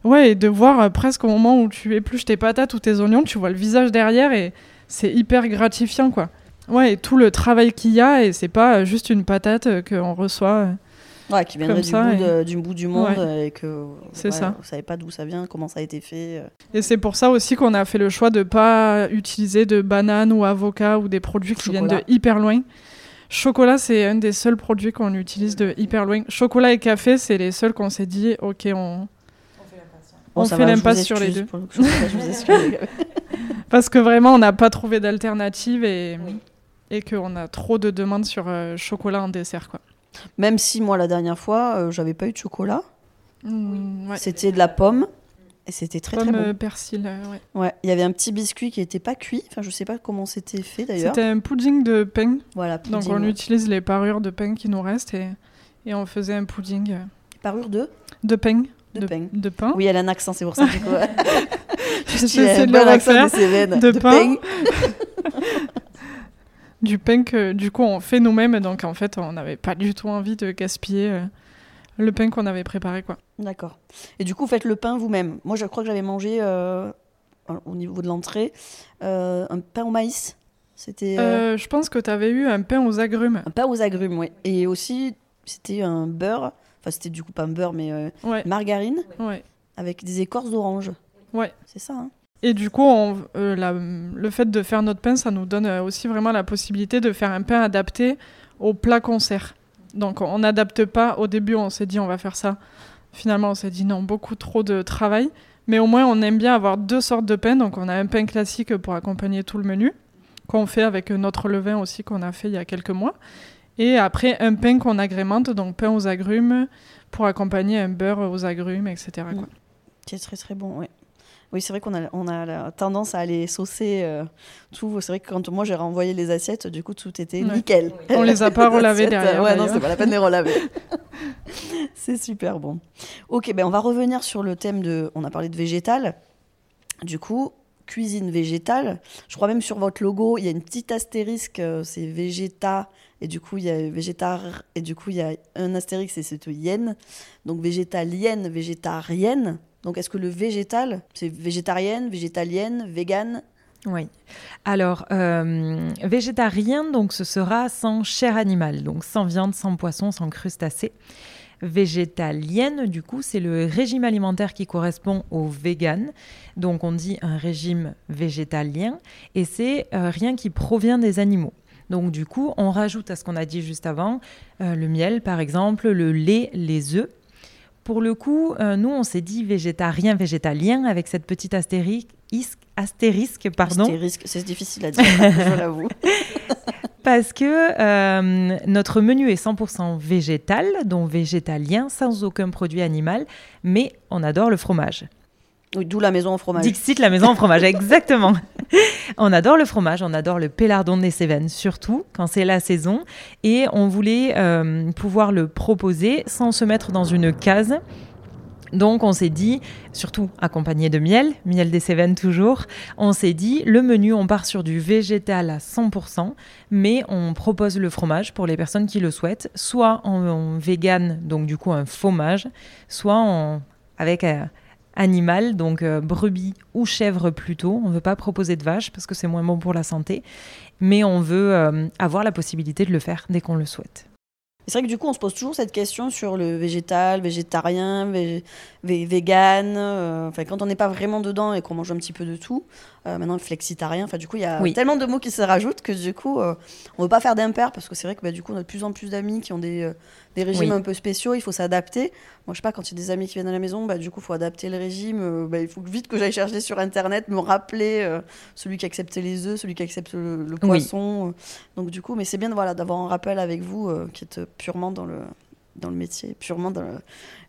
ouais, de voir euh, presque au moment où tu épluches tes patates ou tes oignons, tu vois le visage derrière et c'est hyper gratifiant quoi. Ouais, et tout le travail qu'il y a et c'est pas juste une patate qu'on reçoit. Ouais, qui viendrait du, ça, bout et- du bout du monde Ouais. et que ouais, ça. vous savez pas d'où ça vient, comment ça a été fait. euh. Et c'est pour ça aussi qu'on a fait le choix de pas utiliser de bananes ou avocats ou des produits qui viennent de hyper loin. Chocolat, c'est un des seuls produits qu'on utilise de hyper loin. Chocolat et café, c'est les seuls qu'on s'est dit, ok, on, on fait l'impasse sur les deux. le je. [LAUGHS] Parce que vraiment, on n'a pas trouvé d'alternative et, et qu'on a trop de demandes sur euh, chocolat en dessert. Quoi. Même si moi, la dernière fois, euh, j'avais pas eu de chocolat. Mm, ouais. C'était de la pomme. Et c'était très Pomme très bon. euh, persil, euh, ouais. Ouais, il y avait un petit biscuit qui était pas cuit. Enfin, je sais pas comment c'était fait d'ailleurs. C'était un pudding de pain. Voilà, Donc on ouais. utilise les parures de pain qui nous restent et, et on faisait un pudding euh, Parure de? de pain. De pain. De pain. Oui, elle a un accent, c'est pour ça [LAUGHS] du coup. J'essaie [LAUGHS] un de le refaire. Cévennes. De pain. [LAUGHS] du pain que du coup on fait nous-mêmes donc en fait on n'avait pas du tout envie de gaspiller euh, le pain qu'on avait préparé quoi. D'accord. Et du coup, vous faites le pain vous-même. Moi, je crois que j'avais mangé euh, au niveau de l'entrée euh, un pain au maïs. C'était euh, Euh, je pense que tu avais eu un pain aux agrumes. un pain aux agrumes, oui. Et aussi, c'était un beurre. Enfin, c'était du coup pas un beurre, mais euh, Ouais, margarine ouais. avec des écorces d'orange. Ouais. C'est ça, hein Et du coup, on- euh, le fait de faire notre pain, ça nous donne euh, aussi vraiment la possibilité de faire un pain adapté au plat qu'on sert. Donc on n'adapte pas. Au début, on s'est dit on va faire ça. Finalement, on s'est dit non, beaucoup trop de travail. Mais au moins, on aime bien avoir deux sortes de pain. Donc on a un pain classique pour accompagner tout le menu, qu'on fait avec notre levain aussi qu'on a fait il y a quelques mois. Et après, un pain qu'on agrémente, donc pain aux agrumes, pour accompagner un beurre aux agrumes, etc. Mm. Qui est très très bon, oui. Oui, c'est vrai qu'on a, on a la tendance à aller saucer euh, tout. C'est vrai que quand moi j'ai renvoyé les assiettes, du coup tout était Ouais. nickel. On les a pas [LAUGHS] relavées derrière, Ouais, non, c'est pas la peine de les relaver. [LAUGHS] c'est super bon. Ok, ben on va revenir sur le thème de. On a parlé de végétal. Du coup, cuisine végétale. Je crois même sur votre logo, il y a une petite astérisque, euh, c'est végéta, et du coup il y a végétar, et du coup il y a un astérisque, c'est yen. Donc végétalienne, végétarienne. Donc est-ce que le végétal, c'est végétarienne, végétalienne, végane oui. Alors, euh, végétarien, donc ce sera sans chair animale, donc sans viande, sans poisson, sans crustacés. Végétalienne, du coup, c'est le régime alimentaire qui correspond au vegan. Donc, on dit un régime végétalien et c'est euh, rien qui provient des animaux. Donc, du coup, on rajoute à ce qu'on a dit juste avant euh, le miel, par exemple, le lait, les œufs. Pour le coup, nous, on s'est dit végétarien, végétalien avec cette petite astérisque astérisque, pardon. Astérisque, c'est difficile à dire, [LAUGHS] je l'avoue. [LAUGHS] Parce que euh, notre menu est 100% végétal, donc végétalien, sans aucun produit animal, mais on adore le fromage. Oui, d'où la maison en fromage. Dixit, la maison en fromage, [LAUGHS] exactement. on adore le fromage, on adore le pélardon des Cévennes, surtout quand c'est la saison. Et on voulait euh, pouvoir le proposer sans se mettre dans une case donc on s'est dit, surtout accompagné de miel, miel des Cévennes toujours, on s'est dit le menu on part sur du végétal à 100%, mais on propose le fromage pour les personnes qui le souhaitent, soit en, vegan, donc du coup un fromage, soit avec euh, animal, donc euh, brebis ou chèvre plutôt. On ne veut pas proposer de vache parce que c'est moins bon pour la santé, mais on veut euh, avoir la possibilité de le faire dès qu'on le souhaite. C'est vrai que du coup, on se pose toujours cette question sur le végétal, végétarien, vegan. Euh, enfin, quand on n'est pas vraiment dedans et qu'on mange un petit peu de tout, euh, maintenant le flexitarien. Enfin, du coup, il y a tellement de mots qui se rajoutent que du coup, euh, on ne veut pas faire d'impair parce que c'est vrai que bah, du coup, on a de plus en plus d'amis qui ont des, des régimes un peu spéciaux. Il faut s'adapter. Moi, je sais pas, quand il y a des amis qui viennent à la maison, bah, du coup, il faut adapter le régime. Bah, il faut vite que j'aille chercher sur Internet, me rappeler celui qui accepte les œufs, celui qui accepte le, poisson. Donc, du coup, mais c'est bien voilà, d'avoir un rappel avec vous qui est purement dans le, dans le métier, purement dans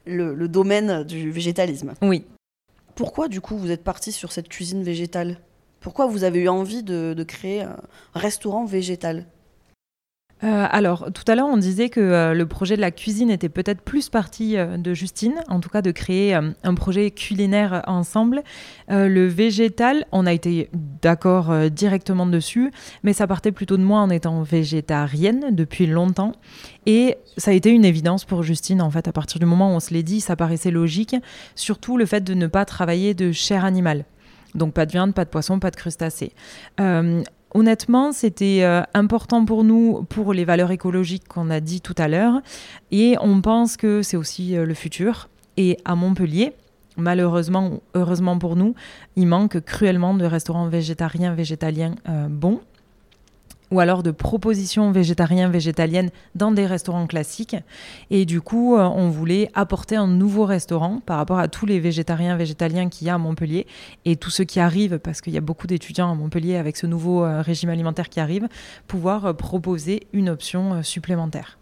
le, le domaine du végétalisme. Oui. Pourquoi, du coup, vous êtes parti sur cette cuisine végétale? Pourquoi vous avez eu envie de, créer un restaurant végétal? Euh, alors, tout à l'heure, on disait que euh, le projet de la cuisine était peut-être plus parti euh, de Justine, en tout cas de créer un projet culinaire ensemble. le végétal, on a été d'accord directement dessus, mais ça partait plutôt de moi en étant végétarienne depuis longtemps. Et ça a été une évidence pour Justine, en fait, à partir du moment où on se l'est dit, ça paraissait logique, surtout le fait de ne pas travailler de chair animale. Donc pas de viande, pas de poisson, pas de crustacés. Honnêtement, c'était euh, important pour nous pour les valeurs écologiques qu'on a dit tout à l'heure. Et on pense que c'est aussi euh, le futur. Et à Montpellier, malheureusement, heureusement pour nous, il manque cruellement de restaurants végétariens, végétaliens bons ou alors de propositions végétariennes, végétaliennes dans des restaurants classiques. Et du coup, euh, on voulait apporter un nouveau restaurant par rapport à tous les végétariens, végétaliens qu'il y a à Montpellier et tous ceux qui arrivent, parce qu'il y a beaucoup d'étudiants à Montpellier avec ce nouveau euh, régime alimentaire qui arrive, pouvoir euh, proposer une option supplémentaire.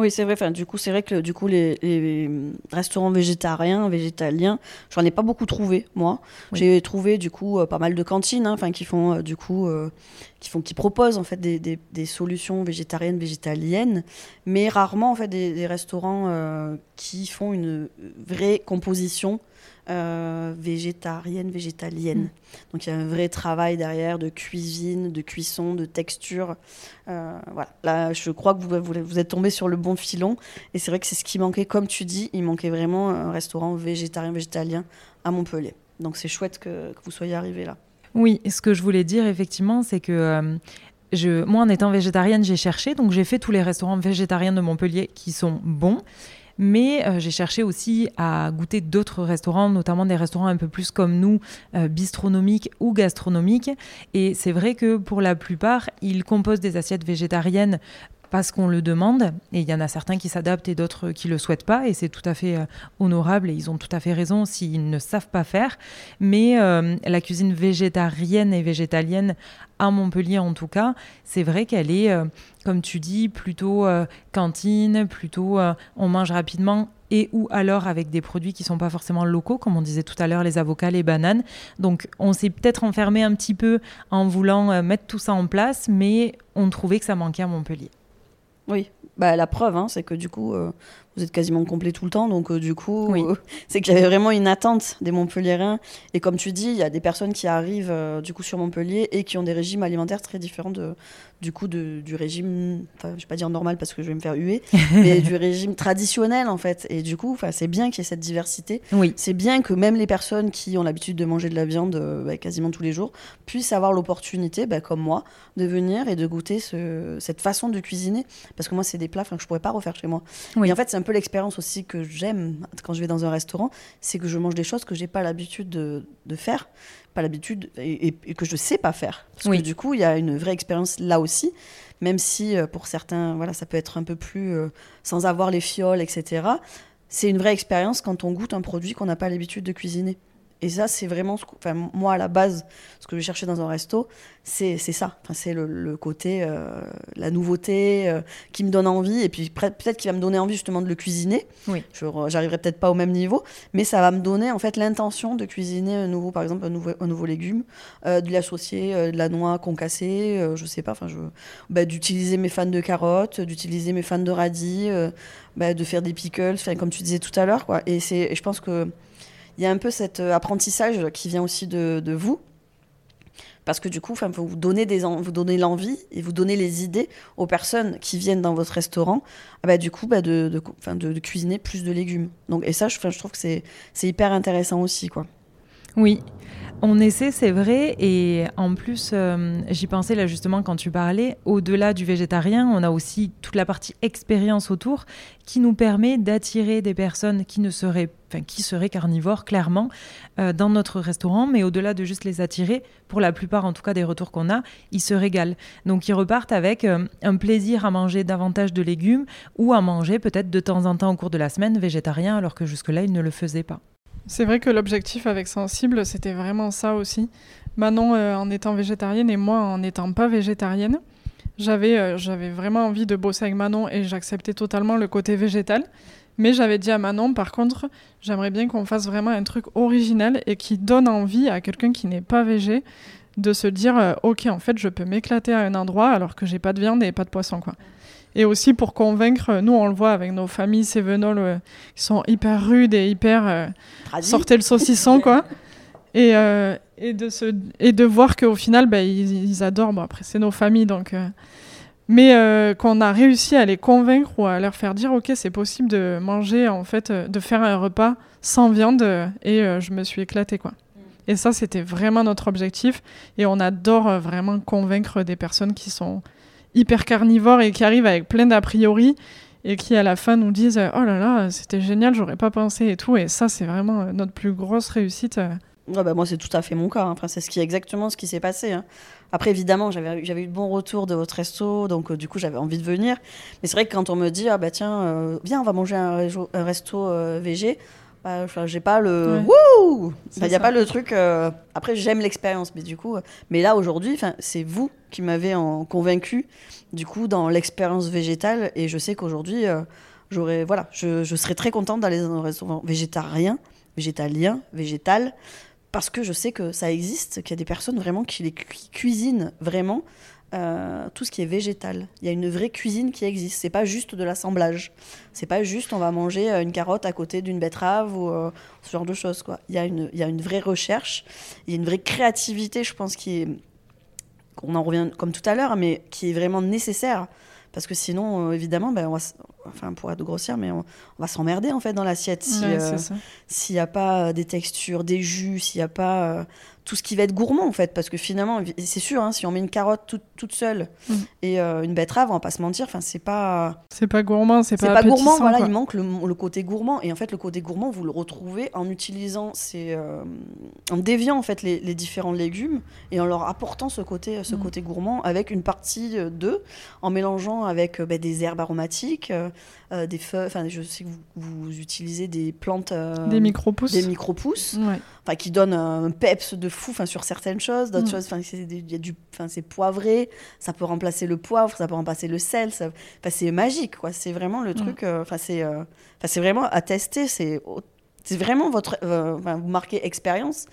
Oui, c'est vrai. Enfin, du coup, c'est vrai que du coup, les, restaurants végétariens, végétaliens, j'en ai pas beaucoup trouvé, moi. J'ai trouvé du coup euh, pas mal de cantines, hein, enfin, qui font euh, du coup, euh, qui font, qui proposent en fait des, des, solutions végétariennes, végétaliennes, mais rarement en fait des, des restaurants qui font une vraie composition euh, végétarienne, végétalienne. Mm. Donc il y a un vrai travail derrière de cuisine, de cuisson, de texture. Euh, voilà. Là, je crois que vous, vous, êtes tombé sur le bon filon. Et c'est vrai que c'est ce qui manquait, comme tu dis, il manquait vraiment un restaurant végétarien, végétalien à Montpellier. Donc c'est chouette que, vous soyez arrivé là. Oui, ce que je voulais dire effectivement, c'est que euh, je, moi, en étant végétarienne, j'ai cherché, donc j'ai fait tous les restaurants végétariens de Montpellier qui sont bons. Mais euh, j'ai cherché aussi à goûter d'autres restaurants, notamment des restaurants un peu plus comme nous, euh, bistronomiques ou gastronomiques. Et c'est vrai que pour la plupart, ils composent des assiettes végétariennes parce qu'on le demande. Et il y en a certains qui s'adaptent et d'autres qui ne le souhaitent pas. Et c'est tout à fait euh, honorable et ils ont tout à fait raison s'ils ne savent pas faire. Mais euh, la cuisine végétarienne et végétalienne à Montpellier en tout cas, c'est vrai qu'elle est, euh, comme tu dis, plutôt cantine, plutôt on mange rapidement et ou alors avec des produits qui sont pas forcément locaux, comme on disait tout à l'heure, les avocats, les bananes. Donc on s'est peut-être enfermé un petit peu en voulant mettre tout ça en place, mais on trouvait que ça manquait à Montpellier. Oui, bah, la preuve, hein, c'est que du coup, euh, vous êtes quasiment complet tout le temps. Donc, euh, du coup, Oui. euh, [LAUGHS] c'est qu'il y avait vraiment une attente des Montpelliérains. Et comme tu dis, il y a des personnes qui arrivent euh, du coup sur Montpellier et qui ont des régimes alimentaires très différents de, du coup de- du régime, enfin, je vais pas dire normal parce que je vais me faire huer, [LAUGHS] mais du régime traditionnel en fait. Et du coup, c'est bien qu'il y ait cette diversité. Oui. C'est bien que même les personnes qui ont l'habitude de manger de la viande bah, quasiment tous les jours puissent avoir l'opportunité, bah, comme moi, de venir et de goûter ce- cette façon de cuisiner. Parce que moi, c'est des plats que je pourrais pas refaire chez moi. Oui. Et en fait, c'est un peu l'expérience aussi que j'aime quand je vais dans un restaurant, c'est que je mange des choses que j'ai pas l'habitude de, de faire, pas l'habitude et, et- et que je sais pas faire. Parce Oui. que du coup, il y a une vraie expérience là aussi, même si euh, pour certains, voilà, ça peut être un peu plus euh, sans avoir les fioles, etc. C'est une vraie expérience quand on goûte un produit qu'on n'a pas l'habitude de cuisiner. Et ça, c'est vraiment, ce que- enfin, moi à la base, ce que je cherchais dans un resto, c'est ça. Enfin, c'est le, le côté, euh, la nouveauté euh, qui me donne envie, et puis peut-être qui va me donner envie justement de le cuisiner. Oui. J'arriverai peut-être pas au même niveau, mais ça va me donner en fait l'intention de cuisiner un nouveau, par exemple, un nouveau, un nouveau légume, euh, de lui associer euh, de la noix concassée, je sais pas, enfin, je, bah, d'utiliser mes fans de carottes, d'utiliser mes fans de radis, bah, de faire des pickles, comme tu disais tout à l'heure, quoi. Et c'est, et je pense que il y a un peu cet euh, apprentissage qui vient aussi de, vous. Parce que du coup, vous donnez vous l'envie et vous donnez les idées aux personnes qui viennent dans votre restaurant, ah bah, du coup, bah, de, cuisiner plus de légumes. Donc, et ça, je, je trouve que c'est hyper intéressant aussi, quoi. Oui, on essaie, c'est vrai. Et en plus, euh, j'y pensais là justement quand tu parlais, au-delà du végétarien, on a aussi toute la partie expérience autour qui nous permet d'attirer des personnes qui ne seraient, qui seraient carnivores clairement euh, dans notre restaurant. Mais au-delà de juste les attirer, pour la plupart en tout cas des retours qu'on a, ils se régalent. Donc ils repartent avec euh, un plaisir à manger davantage de légumes ou à manger peut-être de temps en temps au cours de la semaine végétarien alors que jusque-là ils ne le faisaient pas. C'est vrai que l'objectif avec Sensible, c'était vraiment ça aussi. Manon euh, en étant végétarienne et moi en n'étant pas végétarienne, j'avais euh, j'avais vraiment envie de bosser avec Manon et j'acceptais totalement le côté végétal. Mais j'avais dit à Manon, par contre, j'aimerais bien qu'on fasse vraiment un truc original et qui donne envie à quelqu'un qui n'est pas végé de se dire, euh, ok, en fait, je peux m'éclater à un endroit alors que j'ai pas de viande et pas de poisson, quoi. Et aussi pour convaincre, nous on le voit avec nos familles cévenols euh, qui sont hyper rudes et hyper euh, sortez le saucisson quoi. Et, euh, et, de se, et de voir qu'au final, bah, ils, ils adorent. Bon, après, c'est nos familles, donc. euh, mais euh, qu'on a réussi à les convaincre ou à leur faire dire, ok, c'est possible de manger, en fait, euh, de faire un repas sans viande. euh, et euh, je me suis éclatée, quoi. Et ça, c'était vraiment notre objectif. Et on adore euh, vraiment convaincre des personnes qui sont hyper carnivores et qui arrivent avec plein d'a priori et qui à la fin nous disent euh, oh là là c'était génial j'aurais pas pensé et tout et ça c'est vraiment euh, notre plus grosse réussite. Ouais, bah, moi, c'est tout à fait mon cas. hein. C'est ce qui, exactement ce qui s'est passé. hein. Après, évidemment, j'avais j'avais eu de bons retours de votre resto, donc du coup, j'avais envie de venir. Mais c'est vrai que quand on me dit, ah bah tiens, viens, on va manger un resto euh, VG, bah, j'ai pas le wouh Il n'y a pas le truc. euh, Après, j'aime l'expérience, mais du coup, euh, mais là, aujourd'hui, c'est vous qui m'avez en- convaincu, du coup, dans l'expérience végétale. Et je sais qu'aujourd'hui, euh, j'aurais, voilà, je, je serais très contente d'aller dans un restaurant végétarien, végétalien, végétal, parce que je sais que ça existe, qu'il y a des personnes vraiment qui les cu- cuisinent vraiment euh, tout ce qui est végétal. Il y a une vraie cuisine qui existe. C'est pas juste de l'assemblage. C'est pas juste on va manger euh, une carotte à côté d'une betterave ou euh, ce genre de choses. Quoi. Il, y a une, il y a une vraie recherche, il y a une vraie créativité, je pense, qui est, qu'on en revient comme tout à l'heure, mais qui est vraiment nécessaire. Parce que sinon, euh, évidemment, ben, on va, enfin, pour être grossière, mais on, on va s'emmerder en fait dans l'assiette Ouais, s'il n'y a pas des textures, des jus, s'il n'y a pas tout ce qui va être gourmand en fait. Parce que finalement, c'est sûr, hein, si on met une carotte toute, toute seule Mm. et euh, une betterave, on va pas se mentir, enfin, c'est pas, c'est pas gourmand c'est pas, pas, gourmand, voilà, quoi. il manque le, le côté gourmand. Et en fait, le côté gourmand, vous le retrouvez en utilisant ces, euh, en déviant en fait les, les différents légumes et en leur apportant ce côté, ce Mm. côté gourmand avec une partie euh, d'eux, en mélangeant avec ben, des herbes aromatiques, euh, des feuilles. Enfin, je sais que vous, vous utilisez des plantes, euh, des micro-pousses des micro-pousses Ouais. enfin qui donne un peps de fou enfin sur certaines choses d'autres Mm. choses enfin c'est y a du enfin c'est poivré ça peut remplacer le poivre ça peut remplacer le sel ça enfin c'est magique quoi c'est vraiment le Mm. truc euh, enfin c'est enfin c'est vraiment à tester c'est c'est vraiment votre vous marquez expérience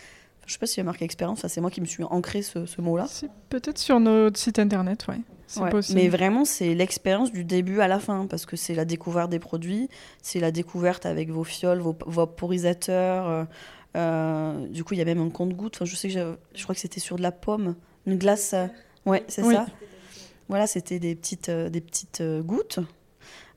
je sais pas si il y a marqué expérience c'est moi qui me suis ancré ce, ce mot là C'est peut-être sur notre site internet ouais Ouais. Mais vraiment, c'est l'expérience du début à la fin, parce que c'est la découverte des produits, c'est la découverte avec vos fioles, vos vaporisateurs. euh, euh, du coup, il y a même un compte-goutte. Enfin, je sais que je crois que c'était sur de la pomme, une glace. euh, ouais, c'est Oui. ça. Voilà, c'était des petites, euh, des petites euh, gouttes.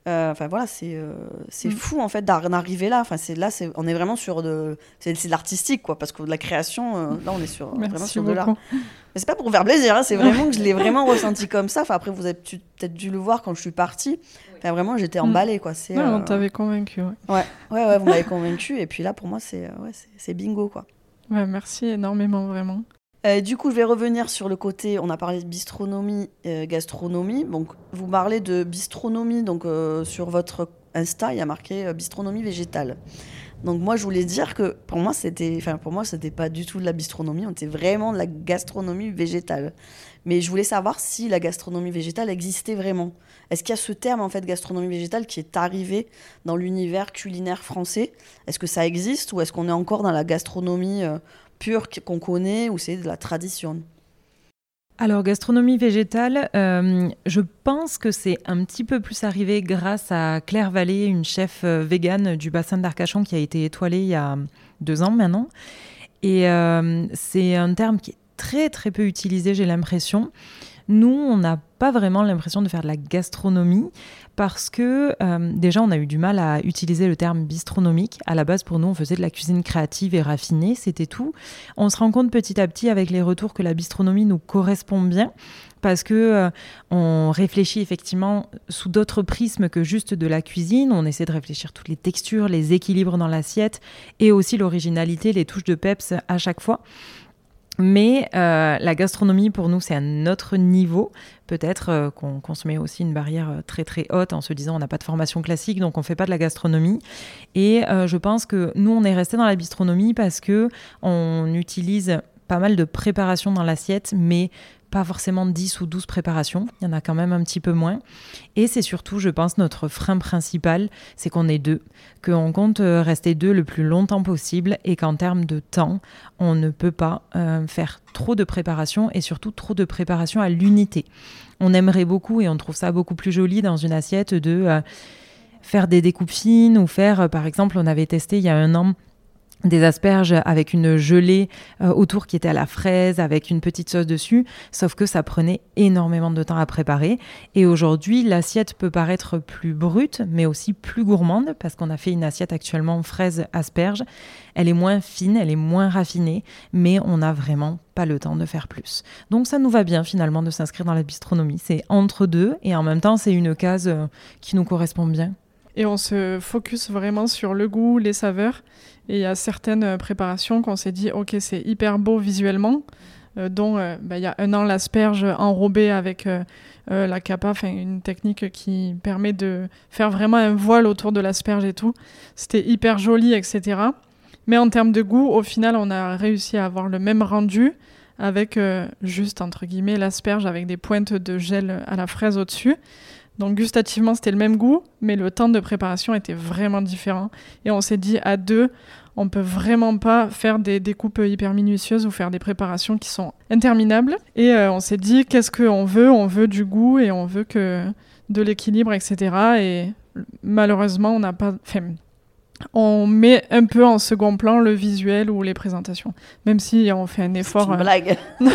Euh, Enfin voilà, c'est euh, c'est Mm. fou en fait d'arriver là. Enfin c'est là, c'est on est vraiment sur de c'est de l'artistique quoi, parce que de la création, euh, là on est sur vraiment sur de l'art. Mais c'est pas pour faire plaisir, hein, c'est vraiment que je l'ai vraiment ressenti comme ça. Enfin, après, vous avez peut-être dû le voir quand je suis partie. Enfin, vraiment, j'étais Mm. emballée, quoi. C'est, Ouais, euh, On t'avait convaincu. Ouais. ouais, ouais, ouais, vous m'avez convaincue. Et puis là, pour moi, c'est, ouais, c'est, c'est bingo, quoi. Ouais, merci énormément, vraiment. Euh, du coup, je vais revenir sur le côté. On a parlé de bistronomie, euh, gastronomie. Donc, vous parlez de bistronomie. Donc, euh, sur votre Insta, il y a marqué bistronomie végétale. Donc, moi, je voulais dire que pour moi, c'était, enfin, pour moi, c'était pas du tout de la bistronomie. On était vraiment de la gastronomie végétale. Mais je voulais savoir si la gastronomie végétale existait vraiment. Est-ce qu'il y a ce terme en fait gastronomie végétale qui est arrivé dans l'univers culinaire français? Est-ce que ça existe ou est-ce qu'on est encore dans la gastronomie pure qu- qu'on connaît ou c'est de la tradition Alors, gastronomie végétale, euh, je pense que c'est un petit peu plus arrivé grâce à Claire Vallée, une chef euh, végane du bassin d'Arcachon qui a été étoilée il y a deux ans maintenant. Et euh, c'est un terme qui est très très peu utilisé, j'ai l'impression. Nous, on n'a pas vraiment l'impression de faire de la gastronomie parce que euh, déjà, on a eu du mal à utiliser le terme bistronomique. À la base, pour nous, on faisait de la cuisine créative et raffinée, c'était tout. On se rend compte petit à petit avec les retours que la bistronomie nous correspond bien parce que euh, on réfléchit effectivement sous d'autres prismes que juste de la cuisine. On essaie de réfléchir toutes les textures, les équilibres dans l'assiette et aussi l'originalité, les touches de peps à chaque fois. Mais euh, la gastronomie, pour nous, c'est un autre niveau. Peut-être euh, qu'on qu'on se met aussi une barrière euh, très très haute en se disant on n'a pas de formation classique, donc on fait pas de la gastronomie. Et je pense que nous, on est resté dans la bistronomie parce que on utilise pas mal de préparations dans l'assiette, mais pas forcément 10 ou 12 préparations, il y en a quand même un petit peu moins. Et c'est surtout, je pense, notre frein principal, c'est qu'on est deux, qu'on compte euh, rester deux le plus longtemps possible et qu'en termes de temps, on ne peut pas euh, faire trop de préparation et surtout trop de préparation à l'unité. On aimerait beaucoup et on trouve ça beaucoup plus joli dans une assiette de euh, faire des découpes fines ou faire, par exemple, on avait testé il y a un an des asperges avec une gelée euh, autour qui était à la fraise avec une petite sauce dessus, sauf que ça prenait énormément de temps à préparer. Et aujourd'hui, l'assiette peut paraître plus brute, mais aussi plus gourmande, parce qu'on a fait une assiette actuellement fraise asperge. Elle est moins fine, elle est moins raffinée, mais on n'a vraiment pas le temps de faire plus. Donc ça nous va bien finalement de s'inscrire dans la bistronomie. C'est entre deux, et en même temps, c'est une case euh, qui nous correspond bien. Et on se focus vraiment sur le goût, les saveurs. Et il y a certaines euh, préparations qu'on s'est dit, ok, c'est hyper beau visuellement, euh, dont euh, bah, il y a un an l'asperge enrobée avec euh, la capa, une technique qui permet de faire vraiment un voile autour de l'asperge et tout. C'était hyper joli, etc. Mais en termes de goût, au final, on a réussi à avoir le même rendu avec juste, entre guillemets, l'asperge avec des pointes de gel à la fraise au-dessus. Donc gustativement, c'était le même goût, mais le temps de préparation était vraiment différent. Et on s'est dit, à deux, on peut vraiment pas faire des découpes hyper minutieuses ou faire des préparations qui sont interminables. Et euh, on s'est dit, qu'est-ce qu'on veut? On veut du goût et on veut que de l'équilibre, etc. Et malheureusement, on n'a pas... Enfin, on met un peu en second plan le visuel ou les présentations, même si on fait un C'est effort. une euh, blague. [LAUGHS]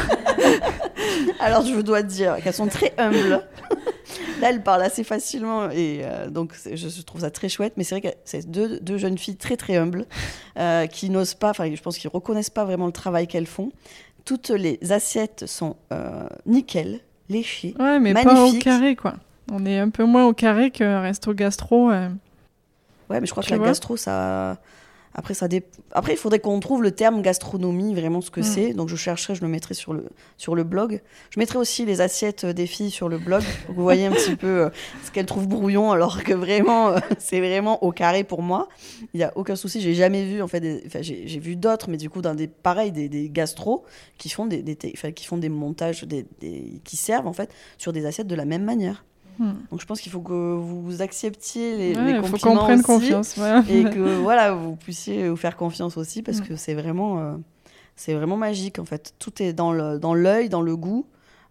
Alors je dois dire qu'elles sont très humbles. [LAUGHS] Là, elles parlent assez facilement et euh, donc je trouve ça très chouette. Mais c'est vrai que c'est deux, deux jeunes filles très très humbles euh, qui n'osent pas, enfin je pense qu'ils reconnaissent pas vraiment le travail qu'elles font. Toutes les assiettes sont euh, nickel, léchées. Ouais, mais pas au carré, quoi. On est un peu moins au carré que resto gastro. euh. Ouais, mais je crois que la gastro, ça. Après, ça dé- Après, il faudrait qu'on trouve le terme gastronomie, vraiment ce que Mm. c'est. Donc, je chercherai, je le mettrai sur le, sur le blog. Je mettrai aussi les assiettes des filles sur le blog. pour que vous voyez un petit peu euh, ce qu'elles trouvent brouillon, alors que vraiment, euh, [LAUGHS] c'est vraiment au carré pour moi. Il n'y a aucun souci. J'ai jamais vu, en fait, des- enfin, j'ai vu d'autres, mais du coup, dans des pareils, des, des gastros qui font des, des, enfin, qui font des montages, des- qui servent, en fait, sur des assiettes de la même manière. Hmm. Donc, je pense qu'il faut que vous acceptiez les, Ouais, les il faut qu'on prenne aussi confiance. et [LAUGHS] que voilà vous puissiez vous faire confiance aussi parce Mm. que c'est vraiment euh, c'est vraiment magique en fait tout est dans le dans l'œil dans le goût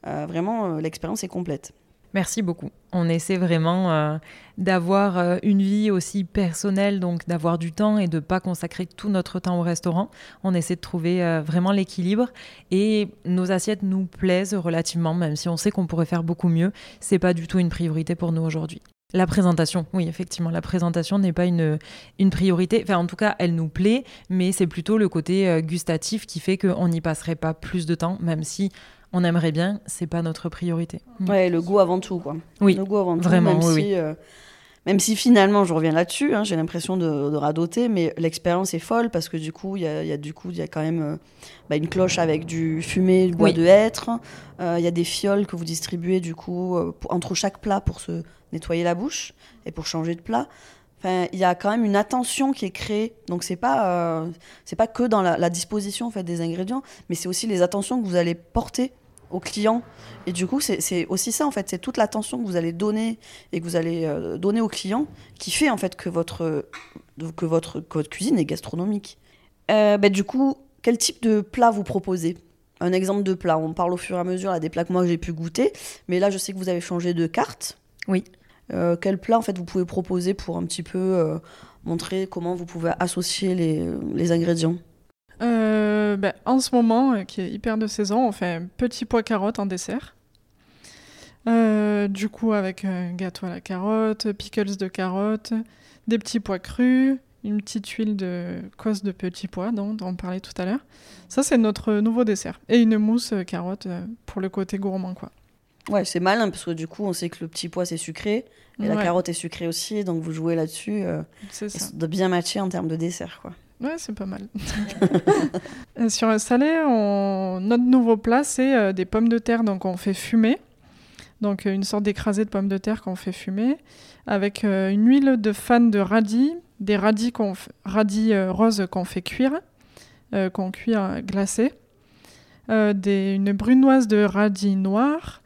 Euh, vraiment, l'expérience est complète. Merci beaucoup. On essaie vraiment d'avoir une vie aussi personnelle, donc d'avoir du temps et de ne pas consacrer tout notre temps au restaurant. On essaie de trouver vraiment l'équilibre et nos assiettes nous plaisent relativement, même si on sait qu'on pourrait faire beaucoup mieux. C'est pas du tout une priorité pour nous aujourd'hui. La présentation, oui, effectivement, la présentation n'est pas une, une priorité. Enfin, en tout cas, elle nous plaît, mais c'est plutôt le côté euh, gustatif qui fait qu'on n'y passerait pas plus de temps, même si on aimerait bien, c'est pas notre priorité. Ouais, le goût avant tout, quoi. Oui, le goût avant vraiment, même oui, si, euh, même si finalement, je reviens là-dessus, hein, j'ai l'impression de, de, radoter, mais l'expérience est folle parce que du coup, il y a, du coup, il y a quand même euh, bah, une cloche avec du fumé, du bois de hêtre. Il y a des fioles que vous distribuez du coup entre chaque plat pour se nettoyer la bouche et pour changer de plat. Enfin, il y a quand même une attention qui est créée. Donc c'est pas euh, c'est pas que dans la, disposition en fait des ingrédients, mais c'est aussi les attentions que vous allez porter au client. Et du coup, c'est aussi ça en fait, c'est toute l'attention que vous allez donner et que vous allez euh, donner au client qui fait en fait que votre que votre, votre cuisine est gastronomique. Euh, bah, du coup, quel type de plat vous proposez? Un exemple de plat. On parle au fur et à mesure là, des plats que moi j'ai pu goûter, mais là je sais que vous avez changé de carte. Oui. Euh, quel plat en fait vous pouvez proposer pour un petit peu euh, montrer comment vous pouvez associer les, les ingrédients? Euh, ben, En ce moment, qui est hyper de saison, on fait un petit pois carotte en dessert. du coup, avec un gâteau à la carotte, pickles de carotte, des petits pois crus, une petite huile de cosse de petits pois dont on parlait tout à l'heure. Ça, c'est notre nouveau dessert. Et une mousse carotte pour le côté gourmand, quoi. Ouais, c'est malin parce que du coup, on sait que le petit pois c'est sucré et la carotte est sucrée aussi, donc vous jouez là-dessus. Euh, c'est ça. De bien matcher en termes de dessert, quoi. Ouais, c'est pas mal. [LAUGHS] Sur un salé, notre nouveau plat, c'est euh, des pommes de terre, donc on fait fumer. Donc euh, une sorte d'écrasé de pommes de terre qu'on fait fumer, avec une huile de fan de radis, des radis, qu'on radis roses qu'on fait cuire, qu'on cuit glacé, une brunoise de radis noirs,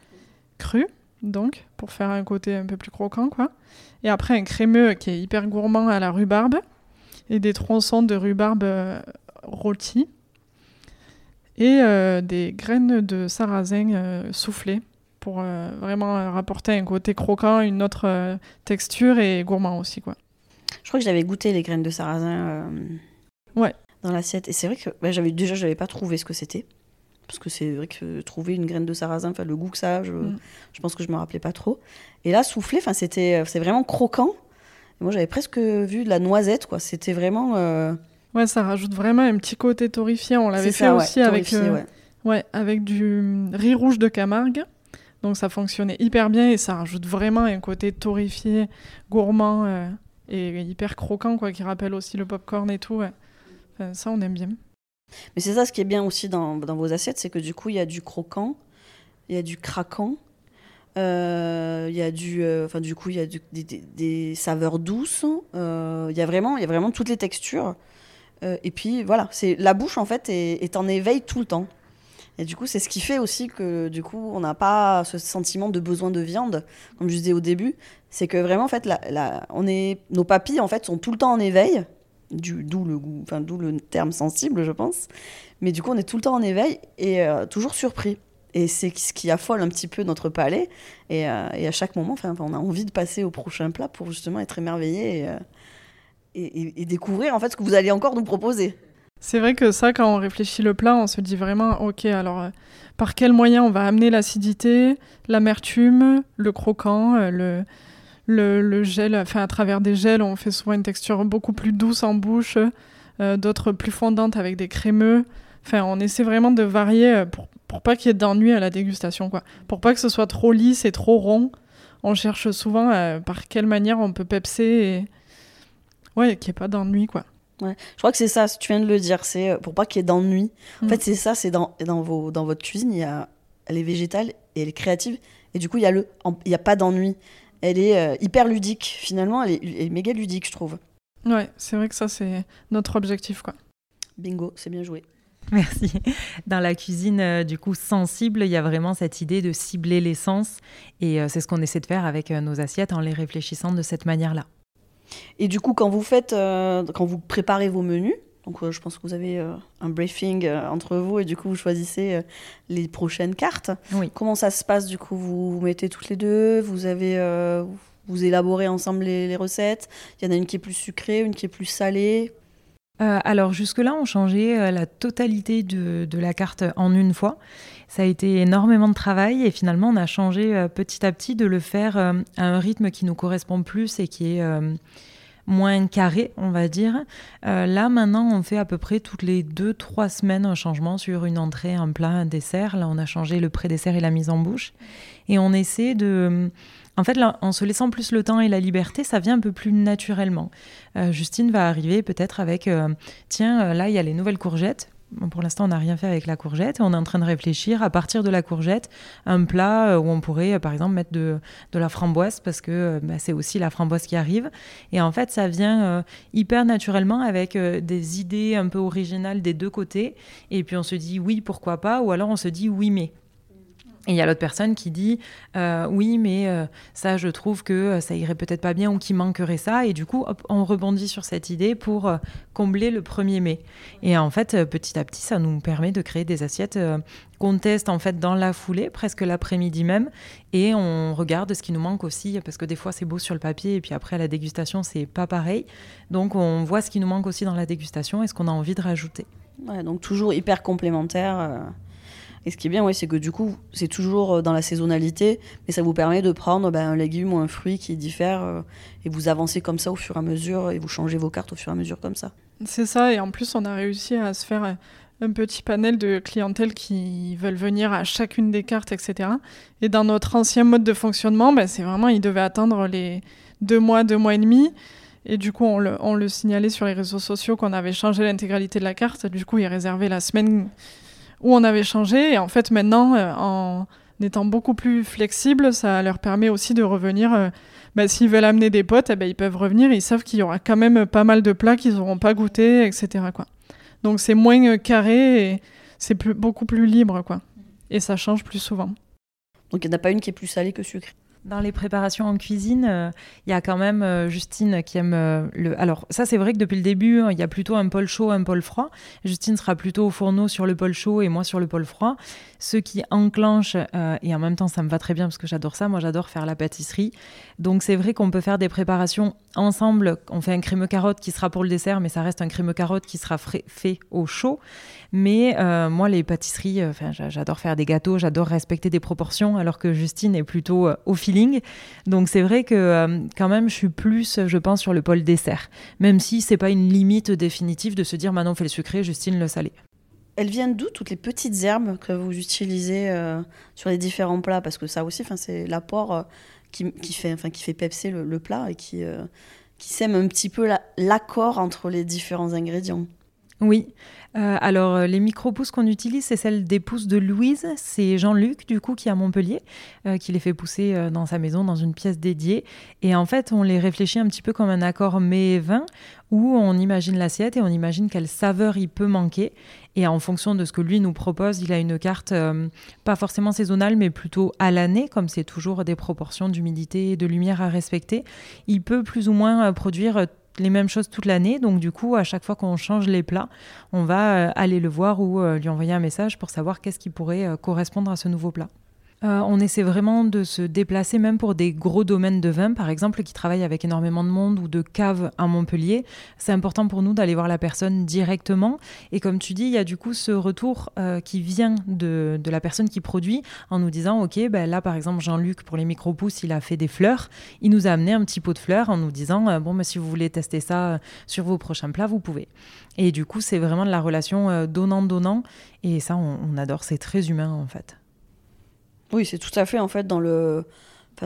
cru, donc, pour faire un côté un peu plus croquant, quoi. Et après, un crémeux qui est hyper gourmand à la rhubarbe, et des tronçons de rhubarbe euh, rôtis, et euh, des graines de sarrasin euh, soufflées, pour vraiment rapporter un côté croquant, une autre texture, et gourmand aussi, quoi. Je crois que j'avais goûté les graines de sarrasin ouais. dans l'assiette, et c'est vrai que bah, j'avais déjà, je n'avais pas trouvé ce que c'était parce que c'est vrai que trouver une graine de sarrasin, le goût que ça, je, mm. je pense que je me rappelais pas trop. Et là, souffler, enfin c'était, c'est vraiment croquant. Moi, j'avais presque vu de la noisette, quoi. C'était vraiment. Euh, ouais, ça rajoute vraiment un petit côté torréfié. On l'avait fait aussi avec, euh, ouais. avec du riz rouge de Camargue. Donc ça fonctionnait hyper bien et ça rajoute vraiment un côté torréfié, gourmand euh, et hyper croquant, quoi, qui rappelle aussi le popcorn et tout. ça, on aime bien. Mais c'est ça ce qui est bien aussi dans, dans vos assiettes, c'est que du coup, il y a du croquant, il y a du craquant, euh, il y a du, euh, enfin du coup, il y a des, saveurs douces. Euh, il y a vraiment, il y a vraiment toutes les textures. et puis voilà, c'est la bouche en fait est, en éveil tout le temps. Et du coup, c'est ce qui fait aussi que du coup, on n'a pas ce sentiment de besoin de viande, comme je disais au début. C'est que vraiment, en fait, on est, nos papilles en fait sont tout le temps en éveil d'où le goût, enfin le terme sensible, je pense. Mais du coup, on est tout le temps en éveil et euh, toujours surpris. Et c'est ce qui affole un petit peu notre palais. Et, euh, à chaque moment, on a envie de passer au prochain plat pour justement être émerveillé et, euh, et, découvrir en fait ce que vous allez encore nous proposer. C'est vrai que ça, quand on réfléchit le plat, on se dit vraiment, ok, alors par quel moyen on va amener l'acidité, l'amertume, le croquant, le, le, gel, enfin à travers des gels, on fait souvent une texture beaucoup plus douce en bouche, euh, d'autres plus fondantes avec des crémeux. Enfin, on essaie vraiment de varier euh, pour, pour pas qu'il y ait d'ennui à la dégustation, quoi. Pour pas que ce soit trop lisse et trop rond. On cherche souvent euh, par quelle manière on peut pepser et ouais, qu'il n'y ait pas d'ennui, quoi. Ouais. Je crois que c'est ça, tu viens de le dire, c'est pour pas qu'il y ait d'ennui. En mm. fait, c'est ça, c'est dans, dans, vos, dans votre cuisine, il y a, elle est végétale et elle est créative. Et du coup, il n'y a, le, il y a pas d'ennui elle est euh, hyper ludique. Finalement, elle est, méga ludique, je trouve. Ouais, c'est vrai que ça, c'est notre objectif, quoi. Bingo, c'est bien joué. [LAUGHS] Merci. Dans la cuisine, euh, du coup, sensible, il y a vraiment cette idée de cibler l'essence. Et euh, c'est ce qu'on essaie de faire avec nos assiettes en les réfléchissant de cette manière-là. Et du coup, quand vous faites, quand vous préparez vos menus, Donc je pense que vous avez un briefing entre vous et du coup vous choisissez les prochaines cartes. Oui. Comment ça se passe du coup? Vous vous mettez toutes les deux Vous avez vous élaborez ensemble les, les recettes Il y en a une qui est plus sucrée, une qui est plus salée euh, alors jusque-là, on changeait euh, la totalité de, la carte en une fois. Ça a été énormément de travail et finalement, on a changé euh, petit à petit de le faire à un rythme qui nous correspond plus et qui est moins carré, on va dire. là, maintenant, on fait à peu près toutes les deux, trois semaines un changement sur une entrée, un plat, un dessert. Là, on a changé le pré-dessert et la mise en bouche. Et on essaie de en fait, en se laissant plus le temps et la liberté, ça vient un peu plus naturellement. Euh, Justine va arriver peut-être avec, euh, tiens, euh, là, il y a les nouvelles courgettes. pour l'instant, on n'a rien fait avec la courgette et on est en train de réfléchir à partir de la courgette, un plat où on pourrait, par exemple, mettre de, la framboise parce que bah, c'est aussi la framboise qui arrive. Et en fait, ça vient hyper naturellement avec des idées un peu originales des deux côtés. Et puis on se dit oui, pourquoi pas, ou alors on se dit oui, mais. Et il y a l'autre personne qui dit euh, oui, mais euh, ça, je trouve que euh, ça irait peut-être pas bien ou qu'il manquerait ça. Et du coup, on rebondit sur cette idée pour combler le premier mai. Et en fait, petit à petit, ça nous permet de créer des assiettes qu'on teste en fait dans la foulée, presque l'après-midi même, et on regarde ce qui nous manque aussi, parce que des fois c'est beau sur le papier, et puis après à la dégustation c'est pas pareil. Donc on voit ce qui nous manque aussi dans la dégustation et ce qu'on a envie de rajouter. Donc toujours hyper complémentaire. Et ce qui est bien, ouais, c'est que du coup, c'est toujours euh, dans la saisonnalité, mais ça vous permet de prendre ben, un légume ou un fruit qui diffère euh, et vous avancez comme ça au fur et à mesure et vous changez vos cartes au fur et à mesure comme ça. C'est ça, et en plus, on a réussi à se faire un petit panel de clientèle qui veulent venir à chacune des cartes, etc. Et dans notre ancien mode de fonctionnement, ben, c'est vraiment, ils devaient attendre les deux mois, deux mois et demi. Et du coup, on le, on le signalait sur les réseaux sociaux qu'on avait changé l'intégralité de la carte. Du coup, ils réservaient la semaine où on avait changé. Et en fait, maintenant, euh, en étant beaucoup plus flexible, ça leur permet aussi de revenir. Euh, bah, s'ils veulent amener des potes, eh ben, ils peuvent revenir. Ils savent qu'il y aura quand même pas mal de plats qu'ils n'auront pas goûté, etc. Quoi. Donc c'est moins euh, carré et c'est beaucoup plus libre. Quoi. Et ça change plus souvent. Donc il n'y en a pas une qui est plus salée que sucrée? Dans les préparations en cuisine, euh, il y a quand même euh, Justine qui aime euh, le. Alors, ça, c'est vrai que depuis le début, hein, il y a plutôt un pôle chaud, un pôle froid. Justine sera plutôt au fourneau sur le pôle chaud et moi sur le pôle froid. Ce qui enclenche, et en même temps, ça me va très bien parce que j'adore ça. Moi, j'adore faire la pâtisserie. Donc, c'est vrai qu'on peut faire des préparations ensemble. On fait un crémeux carotte qui sera pour le dessert, mais ça reste un crémeux carotte qui sera fait au chaud. Mais moi, les pâtisseries, enfin, j'adore faire des gâteaux, j'adore respecter des proportions, alors que Justine est plutôt au feeling donc c'est vrai que euh, quand même, je suis plus, je pense, sur le pôle dessert. Même si c'est pas une limite définitive de se dire maintenant on fait le sucré, Justine le salé. Elles viennent d'où toutes les petites herbes que vous utilisez euh, sur les différents plats? Parce que ça aussi, c'est l'apport euh, qui, fait, qui fait pepser le, plat et qui, qui sème un petit peu l'accord entre les différents ingrédients. Oui. Euh, alors, euh, les micro-pousses qu'on utilise, c'est celle des pousses de Louise. C'est Jean-Luc, du coup, qui est à Montpellier, euh, qui les fait pousser dans sa maison, dans une pièce dédiée. Et en fait, on les réfléchit un petit peu comme un accord mets-vin, où on imagine l'assiette et on imagine quelle saveur il peut manquer. Et en fonction de ce que lui nous propose, il a une carte pas forcément saisonnale, mais plutôt à l'année, comme c'est toujours des proportions d'humidité et de lumière à respecter. Il peut plus ou moins produire les mêmes choses toute l'année. Donc du coup, à chaque fois qu'on change les plats, on va euh, aller le voir ou euh, lui envoyer un message pour savoir qu'est-ce qui pourrait euh, correspondre à ce nouveau plat. Euh, on essaie vraiment de se déplacer même pour des gros domaines de vin, par exemple, qui travaillent avec énormément de monde ou de caves à Montpellier. C'est important pour nous d'aller voir la personne directement. Et comme tu dis, il y a du coup ce retour euh, qui vient de, la personne qui produit en nous disant, OK, ben là, par exemple, Jean-Luc, pour les micro-pousses, il a fait des fleurs. Il nous a amené un petit pot de fleurs en nous disant, euh, bon, ben, si vous voulez tester ça sur vos prochains plats, vous pouvez. Et du coup, c'est vraiment de la relation donnant-donnant. Et ça, on adore. C'est très humain, en fait. Oui, c'est tout à fait en fait dans le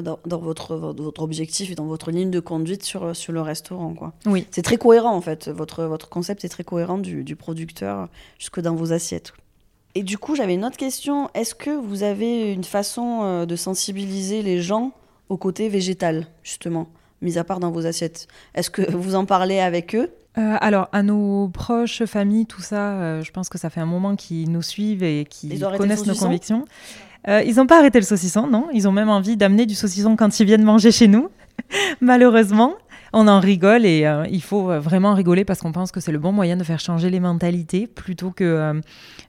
dans, votre, votre objectif et dans votre ligne de conduite sur, sur le restaurant. Quoi. Oui. C'est très cohérent en fait. Votre, votre concept est très cohérent du, du producteur jusque dans vos assiettes. Et du coup, j'avais une autre question. Est-ce que vous avez une façon euh, de sensibiliser les gens au côté végétal, justement, mis à part dans vos assiettes? Est-ce que vous en parlez avec eux? Euh, alors, à nos proches, familles, tout ça, euh, je pense que ça fait un moment qu'ils nous suivent et qu'ils connaissent nos convictions. Euh, ils n'ont pas arrêté le saucisson, non. Ils ont même envie d'amener du saucisson quand ils viennent manger chez nous, [LAUGHS] malheureusement. on en rigole et euh, il faut vraiment rigoler parce qu'on pense que c'est le bon moyen de faire changer les mentalités plutôt que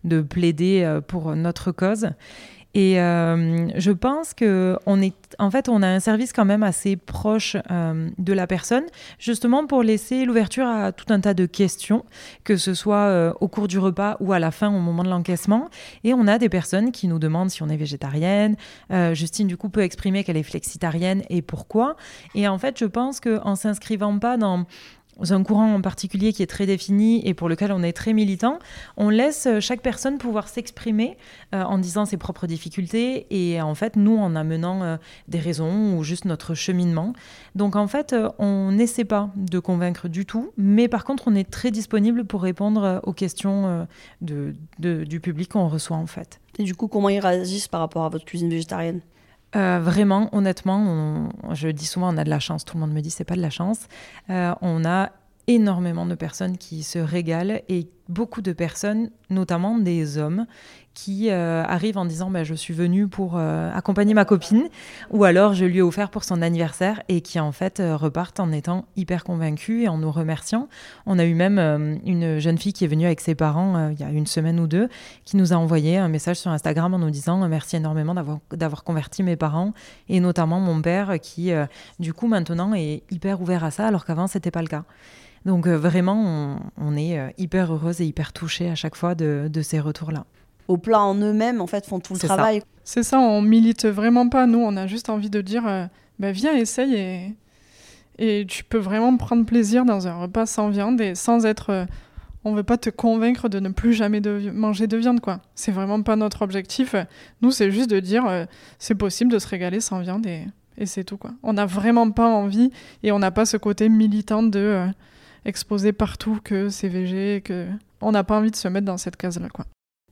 de plaider pour notre cause. Et euh, je pense que on est, en fait, on a un service quand même assez proche euh, de la personne, justement pour laisser l'ouverture à tout un tas de questions, que ce soit euh, au cours du repas ou à la fin, au moment de l'encaissement. Et on a des personnes qui nous demandent si on est végétarienne. Justine, du coup, peut exprimer qu'elle est flexitarienne et pourquoi. Et en fait, je pense qu'en s'inscrivant pas dans un courant en particulier qui est très défini et pour lequel on est très militant, on laisse chaque personne pouvoir s'exprimer euh, en disant ses propres difficultés et en fait nous en amenant euh, des raisons ou juste notre cheminement. Donc en fait euh, on n'essaie pas de convaincre du tout, mais par contre on est très disponible pour répondre aux questions du public qu'on reçoit en fait. Et du coup comment ils réagissent par rapport à votre cuisine végétarienne? Euh, vraiment, honnêtement, je dis souvent, on a de la chance. Tout le monde me dit, c'est pas de la chance. Euh, on a énormément de personnes qui se régalent et beaucoup de personnes, notamment des hommes, qui euh, arrivent en disant bah, je suis venu pour euh, accompagner ma copine ou alors je lui ai offert pour son anniversaire et qui en fait euh, repartent en étant hyper convaincus et en nous remerciant. On a eu même une jeune fille qui est venue avec ses parents il y a une semaine ou deux qui nous a envoyé un message sur Instagram en nous disant merci énormément d'avoir converti mes parents et notamment mon père qui du coup maintenant est hyper ouvert à ça alors qu'avant c'était pas le cas. Donc vraiment, on, est hyper heureuse et hyper touchée à chaque fois de ces retours-là au plat en eux-mêmes, en fait, font tout le travail. C'est ça, on milite vraiment pas. Nous, on a juste envie de dire, euh, bah, viens, essaye et, et tu peux vraiment prendre plaisir dans un repas sans viande et sans être. Euh, on veut pas te convaincre de ne plus jamais de manger de viande, quoi. C'est vraiment pas notre objectif. Nous, c'est juste de dire, euh, c'est possible de se régaler sans viande et, et c'est tout, quoi. On n'a vraiment pas envie et on n'a pas ce côté militant de exposer partout que c'est végé, que on n'a pas envie de se mettre dans cette case-là, quoi.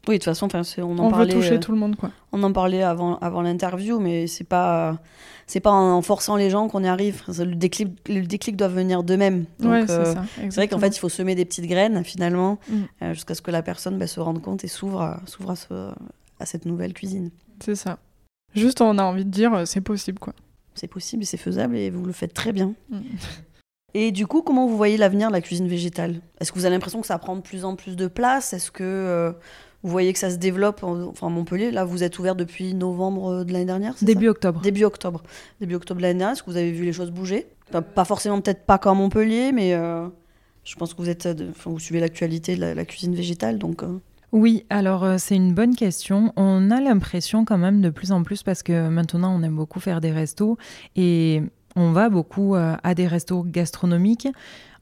Oui, de toute façon, on en on veut toucher euh, tout le monde, quoi. On en parlait avant, avant l'interview, mais c'est pas, c'est pas en forçant les gens qu'on y arrive. Le déclic, le déclic doit venir d'eux-mêmes. Ouais, c'est euh, C'est vrai qu'en fait, il faut semer des petites graines finalement, mm. euh, jusqu'à ce que la personne bah, se rende compte et s'ouvre, à, s'ouvre à, à, cette nouvelle cuisine. C'est ça. Juste, on a envie de dire, c'est possible, quoi. C'est possible et c'est faisable et vous le faites très bien. Mm. [LAUGHS] Et du coup, comment vous voyez l'avenir de la cuisine végétale? Est-ce que vous avez l'impression que ça prend de plus en plus de place? Est-ce que vous voyez que ça se développe, en, enfin Montpellier? Là, vous êtes ouvert depuis novembre de l'année dernière Début octobre. Début octobre. Début octobre de l'année dernière. Est-ce que vous avez vu les choses bouger? Pas forcément, peut-être pas comme Montpellier, mais euh, je pense que vous êtes, vous suivez l'actualité de la, cuisine végétale, donc. Euh. Oui, alors euh, c'est une bonne question. On a l'impression quand même de plus en plus parce que maintenant on aime beaucoup faire des restos et on va beaucoup à des restos gastronomiques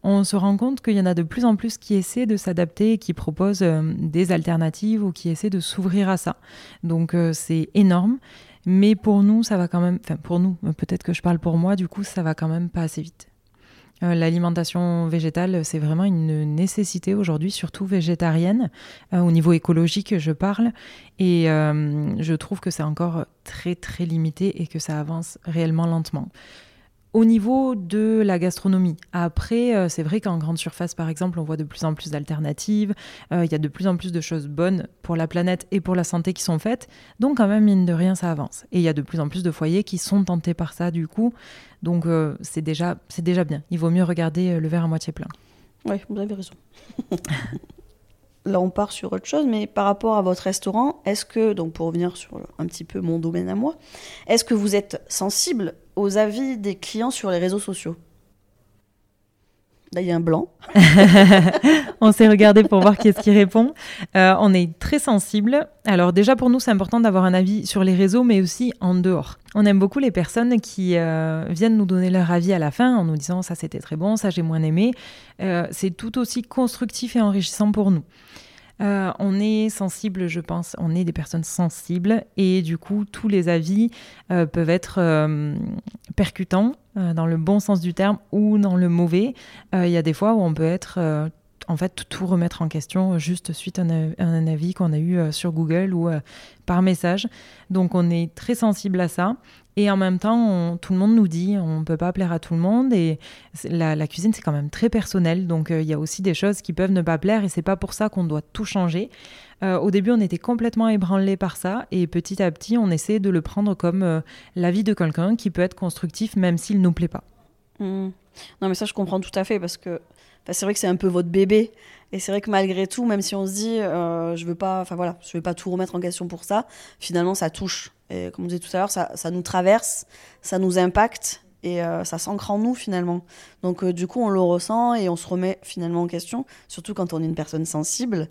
on se rend compte qu'il y en a de plus en plus qui essaient de s'adapter, qui proposent euh, des alternatives ou qui essaient de s'ouvrir à ça. Donc euh, c'est énorme. Mais pour nous, ça va quand même, enfin pour nous, peut-être que je parle pour moi, du coup, ça va quand même pas assez vite. Euh, l'alimentation végétale, c'est vraiment une nécessité aujourd'hui, surtout végétarienne, au niveau écologique, je parle. Et je trouve que c'est encore très, très limité et que ça avance réellement lentement. Au niveau de la gastronomie, après, euh, c'est vrai qu'en grande surface, par exemple, on voit de plus en plus d'alternatives, euh, il y a de plus en plus de choses bonnes pour la planète et pour la santé qui sont faites, donc quand même, mine de rien, ça avance. Et il y a de plus en plus de foyers qui sont tentés par ça, du coup, donc euh, c'est déjà, déjà bien. Il vaut mieux regarder le verre à moitié plein. Oui, vous avez raison. [LAUGHS] Là, on part sur autre chose, mais par rapport à votre restaurant, est-ce que, donc pour revenir sur un petit peu mon domaine à moi, est-ce que vous êtes sensible aux avis des clients sur les réseaux sociaux? Là, il y a un blanc. [LAUGHS] on s'est regardé pour voir qui est-ce qui répond. Euh, on est très sensible. Alors déjà pour nous, c'est important d'avoir un avis sur les réseaux, mais aussi en dehors. On aime beaucoup les personnes qui euh, viennent nous donner leur avis à la fin en nous disant ça c'était très bon, ça j'ai moins aimé. Euh, c'est tout aussi constructif et enrichissant pour nous. On est sensible, je pense, on est des personnes sensibles et du coup, tous les avis peuvent être percutants dans le bon sens du terme ou dans le mauvais. Il y a des fois où on peut être en fait tout remettre en question juste suite à un, avis qu'on a eu sur Google ou par message. Donc on est très sensible à ça. Et en même temps, tout le monde nous dit, on ne peut pas plaire à tout le monde. Et la, cuisine, c'est quand même très personnel. Donc, euh, il y a aussi des choses qui peuvent ne pas plaire. Et c'est pas pour ça qu'on doit tout changer. Euh, au début, on était complètement ébranlé par ça. Et petit à petit, on essaie de le prendre comme euh, l'avis de quelqu'un qui peut être constructif, même s'il ne nous plaît pas. Mmh. Non, mais ça, je comprends tout à fait parce que c'est vrai que c'est un peu votre bébé. Et c'est vrai que malgré tout, même si on se dit, euh, je veux pas, enfin voilà, je vais pas tout remettre en question pour ça, finalement, ça touche. Et comme on disait tout à l'heure, ça, nous traverse, ça nous impacte et euh, ça s'ancre en nous finalement. Donc euh, du coup, on le ressent et on se remet finalement en question, surtout quand on est une personne sensible.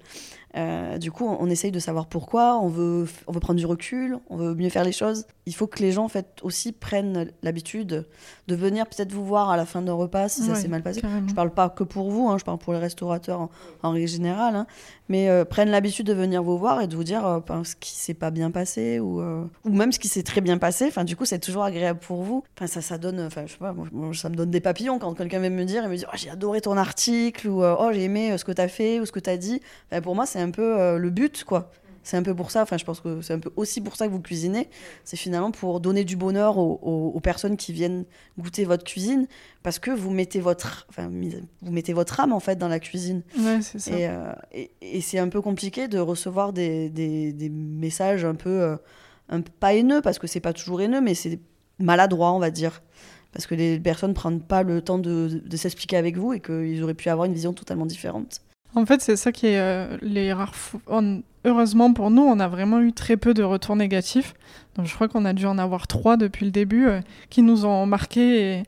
Euh, du coup, on, essaye de savoir pourquoi, on veut, on veut prendre du recul, on veut mieux faire les choses. Il faut que les gens en fait, aussi prennent l'habitude de venir peut-être vous voir à la fin d'un repas si ça s'est mal passé. Je Je parle pas que pour vous, hein, je parle pour les restaurateurs en, règle générale, hein, mais euh, prennent l'habitude de venir vous voir et de vous dire euh, ben, ce qui s'est pas bien passé ou, ou même ce qui s'est très bien passé. Enfin, du coup, c'est toujours agréable pour vous. Enfin, ça, ça donne, enfin, je sais pas, ça me donne des papillons quand quelqu'un vient me dire et me dit oh, j'ai adoré ton article ou oh j'ai aimé ce que tu as fait ou ce que tu as dit. pour moi, c'est un peu euh, le but, quoi. C'est un peu pour ça, enfin je pense que c'est un peu aussi pour ça que vous cuisinez, c'est finalement pour donner du bonheur aux, personnes qui viennent goûter votre cuisine, parce que vous mettez votre, enfin, vous mettez votre âme en fait dans la cuisine. Ouais, c'est ça. Et, euh, et, c'est un peu compliqué de recevoir des, des, des messages un peu, euh, un, pas haineux, parce que c'est pas toujours haineux, mais c'est maladroit, on va dire. Parce que les personnes prennent pas le temps de, de s'expliquer avec vous et qu'ils auraient pu avoir une vision totalement différente. En fait, c'est ça qui est euh, les rares. Heureusement pour nous, on a vraiment eu très peu de retours négatifs. Donc, je crois qu'on a dû en avoir trois depuis le début euh, qui nous ont marqués.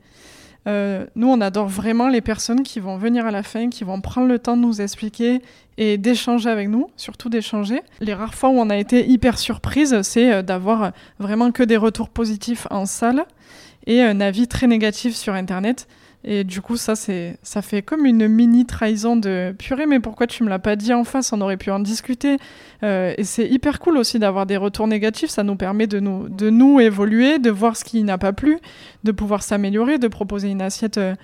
Euh, nous, on adore vraiment les personnes qui vont venir à la fin, qui vont prendre le temps de nous expliquer et d'échanger avec nous, surtout d'échanger. Les rares fois où on a été hyper surprise, c'est d'avoir vraiment que des retours positifs en salle et un avis très négatif sur Internet. Et du coup, ça, c'est, ça fait comme une mini trahison de purée, mais pourquoi tu me l'as pas dit en face? On aurait pu en discuter. Euh, et c'est hyper cool aussi d'avoir des retours négatifs. Ça nous permet de nous, de nous évoluer, de voir ce qui n'a pas plu, de pouvoir s'améliorer, de proposer une assiette euh,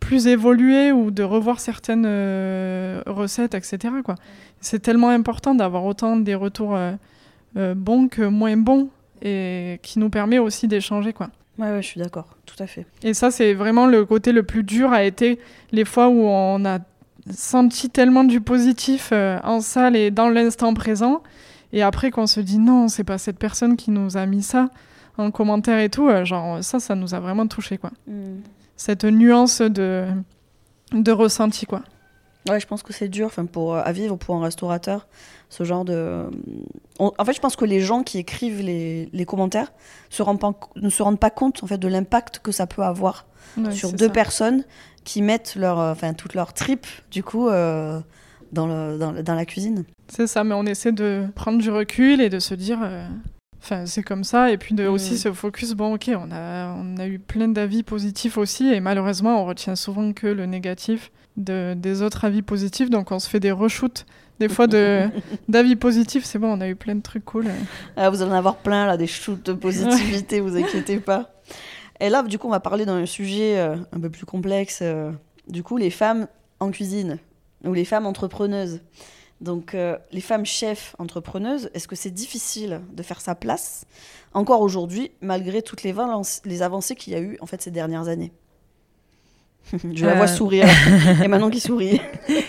plus évoluée ou de revoir certaines euh, recettes, etc. C'est tellement important d'avoir autant des retours bons que moins bons et qui nous permet aussi d'échanger. quoi. Ouais, je suis d'accord, tout à fait. Et ça, c'est vraiment le côté le plus dur a été les fois où on a senti tellement du positif euh, en salle et dans l'instant présent. Et après, qu'on se dit non, c'est pas cette personne qui nous a mis ça en commentaire et tout, euh, genre ça, ça nous a vraiment touché, quoi. Mm. Cette nuance de, de ressenti, quoi. Ouais, je pense que c'est dur pour, à vivre pour un restaurateur ce genre de. En fait, je pense que les gens qui écrivent les, les commentaires se rendent pas, ne se rendent pas compte en fait de l'impact que ça peut avoir sur deux personnes qui mettent leur, euh, enfin, toute leur trip du coup euh, dans, le, dans, dans, la cuisine. C'est ça, mais on essaie de prendre du recul et de se dire. Euh, enfin, c'est comme ça, et puis de mm. aussi se focus. Bon, ok, on a, on a eu plein d'avis positifs aussi, et malheureusement, on retient souvent que le négatif de, des autres avis positifs, donc on se fait des reshoots des fois [LAUGHS] d'avis positifs. C'est bon, on a eu plein de trucs cool. Ah, vous allez en avoir plein, là, des shoots de positivité, vous inquiétez pas. Et là, du coup, on va parler d'un sujet euh, un peu plus complexe. Euh, du coup, les femmes en cuisine, ou les femmes entrepreneuses. Donc, euh, les femmes chefs entrepreneuses, est-ce que c'est difficile de faire sa place encore aujourd'hui, malgré toutes les, les avancées qu'il y a eu en fait ces dernières années? [LAUGHS] je la vois euh. sourire. Et maintenant qui sourit.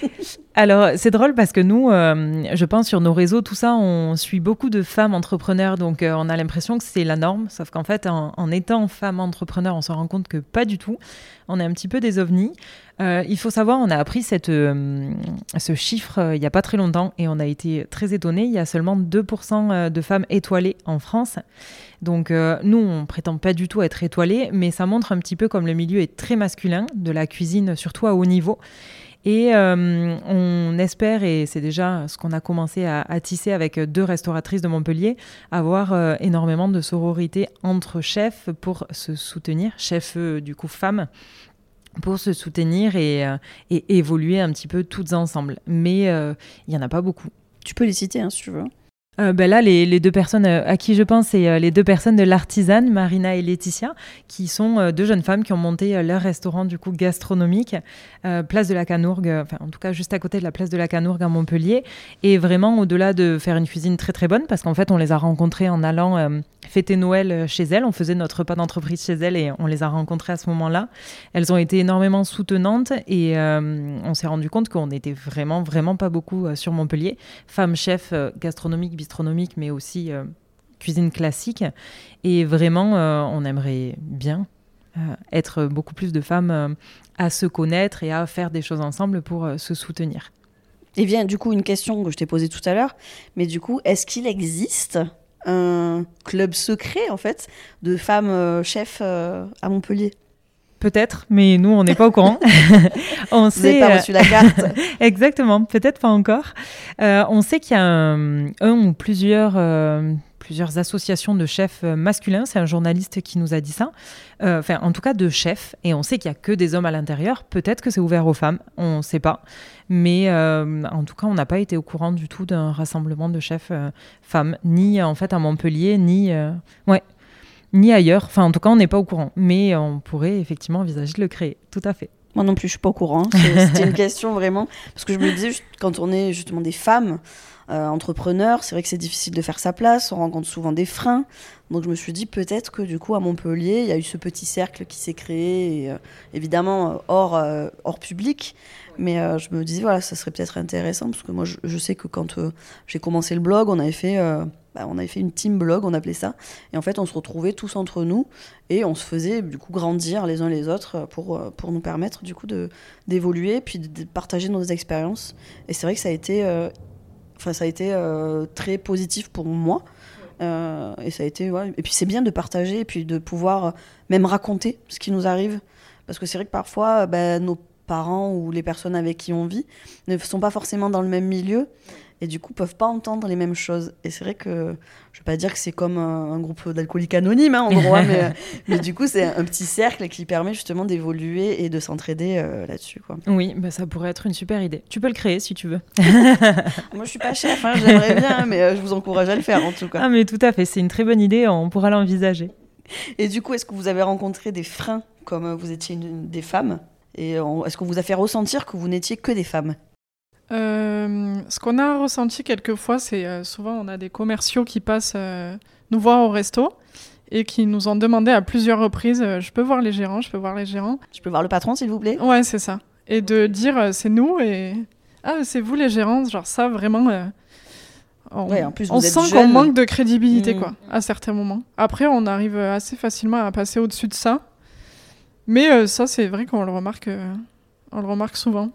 [LAUGHS] Alors, c'est drôle parce que nous, euh, je pense sur nos réseaux, tout ça, on suit beaucoup de femmes entrepreneurs. Donc, euh, on a l'impression que c'est la norme. Sauf qu'en fait, en, en, étant femme entrepreneur, on se rend compte que pas du tout. On est un petit peu des ovnis. Euh, il faut savoir, on a appris cette, euh, ce chiffre euh, il n'y a pas très longtemps et on a été très étonnés. Il y a seulement 2% de femmes étoilées en France. Donc nous, on prétend pas du tout être étoilées, mais ça montre un petit peu comme le milieu est très masculin, de la cuisine surtout à haut niveau. Et on espère, et c'est déjà ce qu'on a commencé à, tisser avec deux restauratrices de Montpellier, avoir énormément de sororité entre chefs pour se soutenir, chefs du coup femmes, pour se soutenir et, euh, et, évoluer un petit peu toutes ensemble. Mais euh, il n'y en a pas beaucoup. Tu peux les citer hein, si tu veux. Euh, ben là, les, deux personnes euh, à qui je pense, c'est euh, les deux personnes de l'artisane, Marina et Laetitia, qui sont deux jeunes femmes qui ont monté leur restaurant du coup gastronomique, place de la Canourgue, enfin en tout cas juste à côté de la place de la Canourgue à Montpellier. Et vraiment, au-delà de faire une cuisine très très bonne, parce qu'en fait, on les a rencontrées en allant fêter Noël chez elles. On faisait notre repas d'entreprise chez elles et on les a rencontrées à ce moment-là. Elles ont été énormément soutenantes et on s'est rendu compte qu'on n'était vraiment vraiment pas beaucoup sur Montpellier. Femmes chefs gastronomiques gastronomique, mais aussi euh, cuisine classique. Et vraiment, euh, on aimerait bien être beaucoup plus de femmes à se connaître et à faire des choses ensemble pour se soutenir. Et vient du coup une question que je t'ai posée tout à l'heure, mais du coup, est-ce qu'il existe un club secret en fait de femmes chefs à Montpellier? Peut-être, mais nous, on n'est pas au courant. [LAUGHS] on Vous sait, pas reçu la carte. [LAUGHS] Exactement, peut-être pas encore. Euh, on sait qu'il y a un, ou plusieurs, euh, plusieurs associations de chefs masculins. C'est un journaliste qui nous a dit ça. Euh, enfin, en tout cas, de chefs. Et on sait qu'il y a que des hommes à l'intérieur. Peut-être que c'est ouvert aux femmes. On ne sait pas. Mais en tout cas, on n'a pas été au courant du tout d'un rassemblement de chefs femmes, ni en fait à Montpellier, ni ouais, ni ailleurs. Enfin, en tout cas, on n'est pas au courant. Mais on pourrait effectivement envisager de le créer. Tout à fait. Moi non plus, je suis pas au courant. [LAUGHS] C'était une question vraiment. Parce que je me disais, quand on est justement des femmes euh, entrepreneurs, c'est vrai que c'est difficile de faire sa place. On rencontre souvent des freins. Donc je me suis dit, peut-être que du coup, à Montpellier, il y a eu ce petit cercle qui s'est créé, euh, évidemment euh, hors, hors public. Mais je me disais, voilà, ça serait peut-être intéressant. Parce que moi, je, je sais que quand j'ai commencé le blog, on avait fait bah, on avait fait une team blog, on appelait ça. Et en fait, on se retrouvait tous entre nous et on se faisait du coup grandir les uns les autres pour, euh, pour nous permettre du coup d'évoluer puis de, partager nos expériences. Et c'est vrai que ça a été, euh, ça a été euh, très positif pour moi. et ça a été, Et puis c'est bien de partager et puis de pouvoir même raconter ce qui nous arrive. Parce que c'est vrai que parfois, bah, nos parents ou les personnes avec qui on vit ne sont pas forcément dans le même milieu et du coup peuvent pas entendre les mêmes choses. Et c'est vrai que je vais pas dire que c'est comme un, groupe d'alcooliques anonymes hein, en gros, hein, mais, [LAUGHS] mais, du coup c'est un petit cercle qui permet justement d'évoluer et de s'entraider euh, là-dessus. Quoi. Oui, bah, ça pourrait être une super idée. Tu peux le créer si tu veux. [LAUGHS] Moi je suis pas chef, hein, j'aimerais bien, mais euh, je vous encourage à le faire en tout cas. Ah mais tout à fait, c'est une très bonne idée, on pourra l'envisager. Et du coup, est-ce que vous avez rencontré des freins comme vous étiez des femmes? Et est-ce qu'on vous a fait ressentir que vous n'étiez que des femmes? Euh, ce qu'on a ressenti quelquefois, c'est euh, souvent on a des commerciaux qui passent euh, nous voir au resto et qui nous ont demandé à plusieurs reprises je peux voir les gérants, je peux voir les gérants. Je peux voir le patron s'il vous plaît Ouais, c'est ça. Et de dire c'est nous et ah, c'est vous les gérants, genre ça vraiment. on, ouais, en plus, on sent qu'on manque de crédibilité, mmh. quoi, à certains moments. Après, on arrive assez facilement à passer au-dessus de ça. Mais ça, c'est vrai qu'on le remarque, on le remarque souvent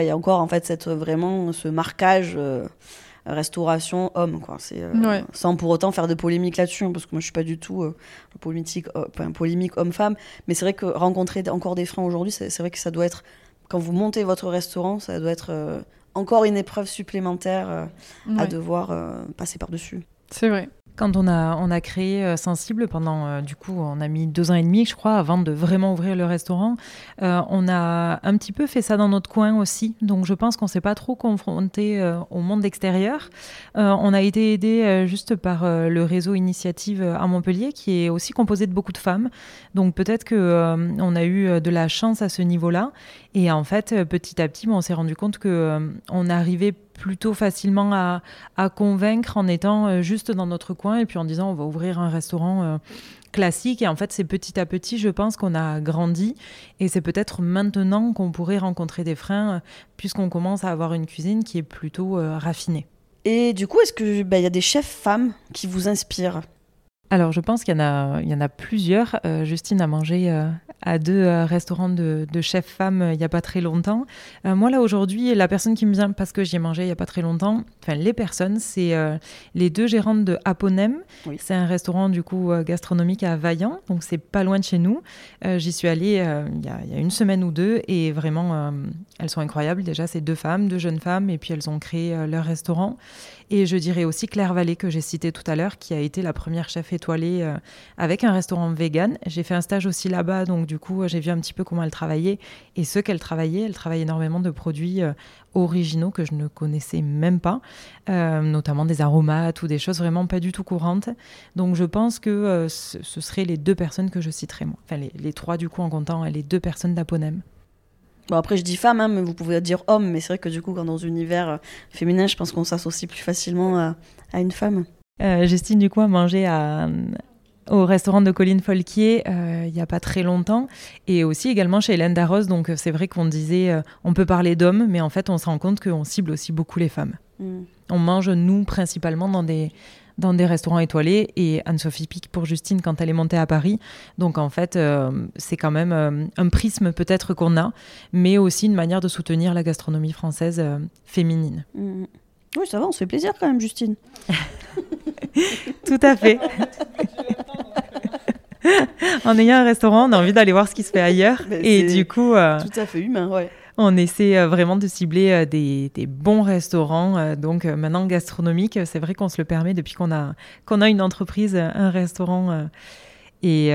il y a encore en fait cette, vraiment ce marquage euh, restauration homme quoi. C'est euh, sans pour autant faire de polémique là-dessus hein, parce que moi je suis pas du tout euh, polémique polémique homme-femme. Mais c'est vrai que rencontrer encore des freins aujourd'hui c'est vrai que ça doit être quand vous montez votre restaurant ça doit être encore une épreuve supplémentaire à devoir passer par dessus c'est vrai quand on a, on a créé euh, Sensible pendant, euh, du coup, on a mis deux ans et demi, je crois, avant de vraiment ouvrir le restaurant, euh, on a un petit peu fait ça dans notre coin aussi. Donc je pense qu'on s'est pas trop confronté au monde extérieur. on a été aidé juste par le réseau Initiative à Montpellier, qui est aussi composé de beaucoup de femmes. Donc peut-être que on a eu de la chance à ce niveau-là. Et en fait, petit à petit, on s'est rendu compte que on arrivait plutôt facilement à, convaincre en étant euh, juste dans notre coin et puis en disant on va ouvrir un restaurant euh, classique. Et en fait, c'est petit à petit, je pense qu'on a grandi. Et c'est peut-être maintenant qu'on pourrait rencontrer des freins, euh, puisqu'on commence à avoir une cuisine qui est plutôt raffinée. Et du coup, est-ce qu'il bah, y a des chefs femmes qui vous inspirent? Alors, je pense qu'il y, en a, il y en a plusieurs. Justine a mangé à deux euh, restaurants de, chefs femmes euh, il n'y a pas très longtemps. Euh, moi, là, aujourd'hui, la personne qui me vient, parce que j'y ai mangé il n'y a pas très longtemps, enfin, les personnes, c'est les deux gérantes de Aponem. C'est un restaurant, du coup, gastronomique à Vaillant, donc c'est pas loin de chez nous. J'y suis allée il y, a, une semaine ou deux, et vraiment, elles sont incroyables. Déjà, c'est deux femmes, deux jeunes femmes, et puis elles ont créé leur restaurant. Et je dirais aussi Claire Vallée, que j'ai cité tout à l'heure, qui a été la première chef étoilée avec un restaurant vegan. J'ai fait un stage aussi là-bas, donc du coup, j'ai vu un petit peu comment elle travaillait et ce qu'elle travaillait. Elle travaille énormément de produits euh, originaux que je ne connaissais même pas, euh, notamment des aromates ou des choses vraiment pas du tout courantes. Donc, je pense que euh, ce, seraient les deux personnes que je citerais, moi. Enfin, les, trois, du coup, en comptant les deux personnes d'Aponem. Bon, après, je dis femme, hein, mais vous pouvez dire homme, mais c'est vrai que du coup, quand dans un univers féminin, je pense qu'on s'associe plus facilement à, à une femme. Justine, du coup, a mangé à, au restaurant de Colline Folquier euh, il n'y a pas très longtemps et aussi également chez Hélène Darroze. Donc euh, c'est vrai qu'on disait euh, on peut parler d'hommes, mais en fait on se rend compte qu'on cible aussi beaucoup les femmes. Mm. On mange nous principalement dans des, dans des restaurants étoilés et Anne-Sophie Pic pour Justine quand elle est montée à Paris. Donc en fait, euh, c'est quand même euh, un prisme peut-être qu'on a, mais aussi une manière de soutenir la gastronomie française euh, féminine. Mm. Oui, ça va, on se fait plaisir quand même, Justine. [LAUGHS] Tout à fait. [LAUGHS] en ayant un restaurant, on a envie d'aller voir ce qui se fait ailleurs. Mais et du coup, Tout à fait humain, ouais. On essaie euh, vraiment de cibler euh, des, bons restaurants. euh, donc maintenant, gastronomique, c'est vrai qu'on se le permet depuis qu'on a, a une entreprise, un restaurant. et,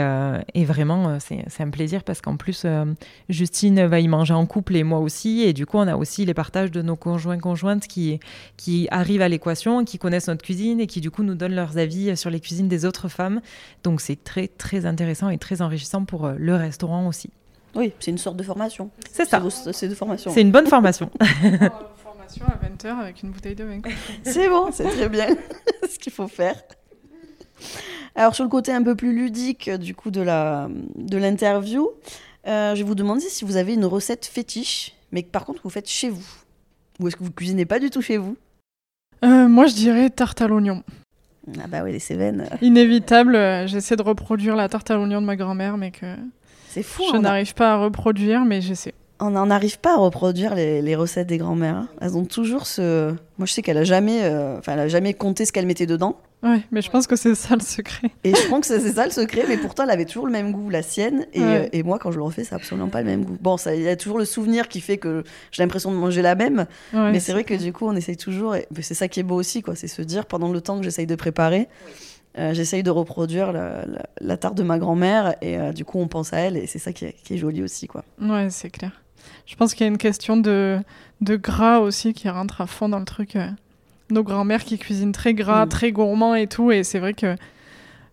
vraiment, c'est un plaisir parce qu'en plus, Justine va y manger en couple et moi aussi. Et du coup, on a aussi les partages de nos conjoints-conjointes qui, qui arrivent à l'équation, qui connaissent notre cuisine et qui du coup nous donnent leurs avis sur les cuisines des autres femmes. Donc c'est très, très intéressant et très enrichissant pour le restaurant aussi. Oui, c'est une sorte de formation. C'est ça. C'est de formation. C'est une bonne formation. [LAUGHS] Formation à 20h avec une bouteille de vin. C'est bon, c'est très bien [LAUGHS] ce qu'il faut faire. Alors sur le côté un peu plus ludique du coup de la de l'interview, euh, je vais vous demander si vous avez une recette fétiche, mais que par contre vous faites chez vous. Ou est-ce que vous cuisinez pas du tout chez vous? Euh, moi, je dirais tarte à l'oignon. Ah bah oui, les Cévennes, Inévitable, euh, j'essaie de reproduire la tarte à l'oignon de ma grand-mère, mais que c'est fou. je a- n'arrive pas à reproduire, mais j'essaie. On n'en arrive pas à reproduire les, les recettes des grands-mères. hein. Elles ont toujours ce. Moi, je sais qu'elle a jamais, euh, enfin, elle a jamais compté ce qu'elle mettait dedans. Ouais, mais je pense que c'est ça le secret. Et je pense que c'est ça le secret. Mais pourtant, elle avait toujours le même goût, la sienne. Et, Ouais. euh, et moi, quand je le refais, c'est absolument pas le même goût. Bon, ça, il y a toujours le souvenir qui fait que j'ai l'impression de manger la même. Ouais, mais c'est vrai que du coup, on essaye toujours. Et c'est ça qui est beau aussi, quoi. C'est se dire pendant le temps que j'essaye de préparer. Euh, j'essaye de reproduire la, la- la tarte de ma grand-mère et euh, du coup on pense à elle et c'est ça qui est, qui est joli aussi quoi. Ouais, c'est clair. Je pense qu'il y a une question de, de gras aussi qui rentre à fond dans le truc. euh. Nos grands-mères qui cuisinent très gras, Mm. très gourmand et tout. Et c'est vrai que.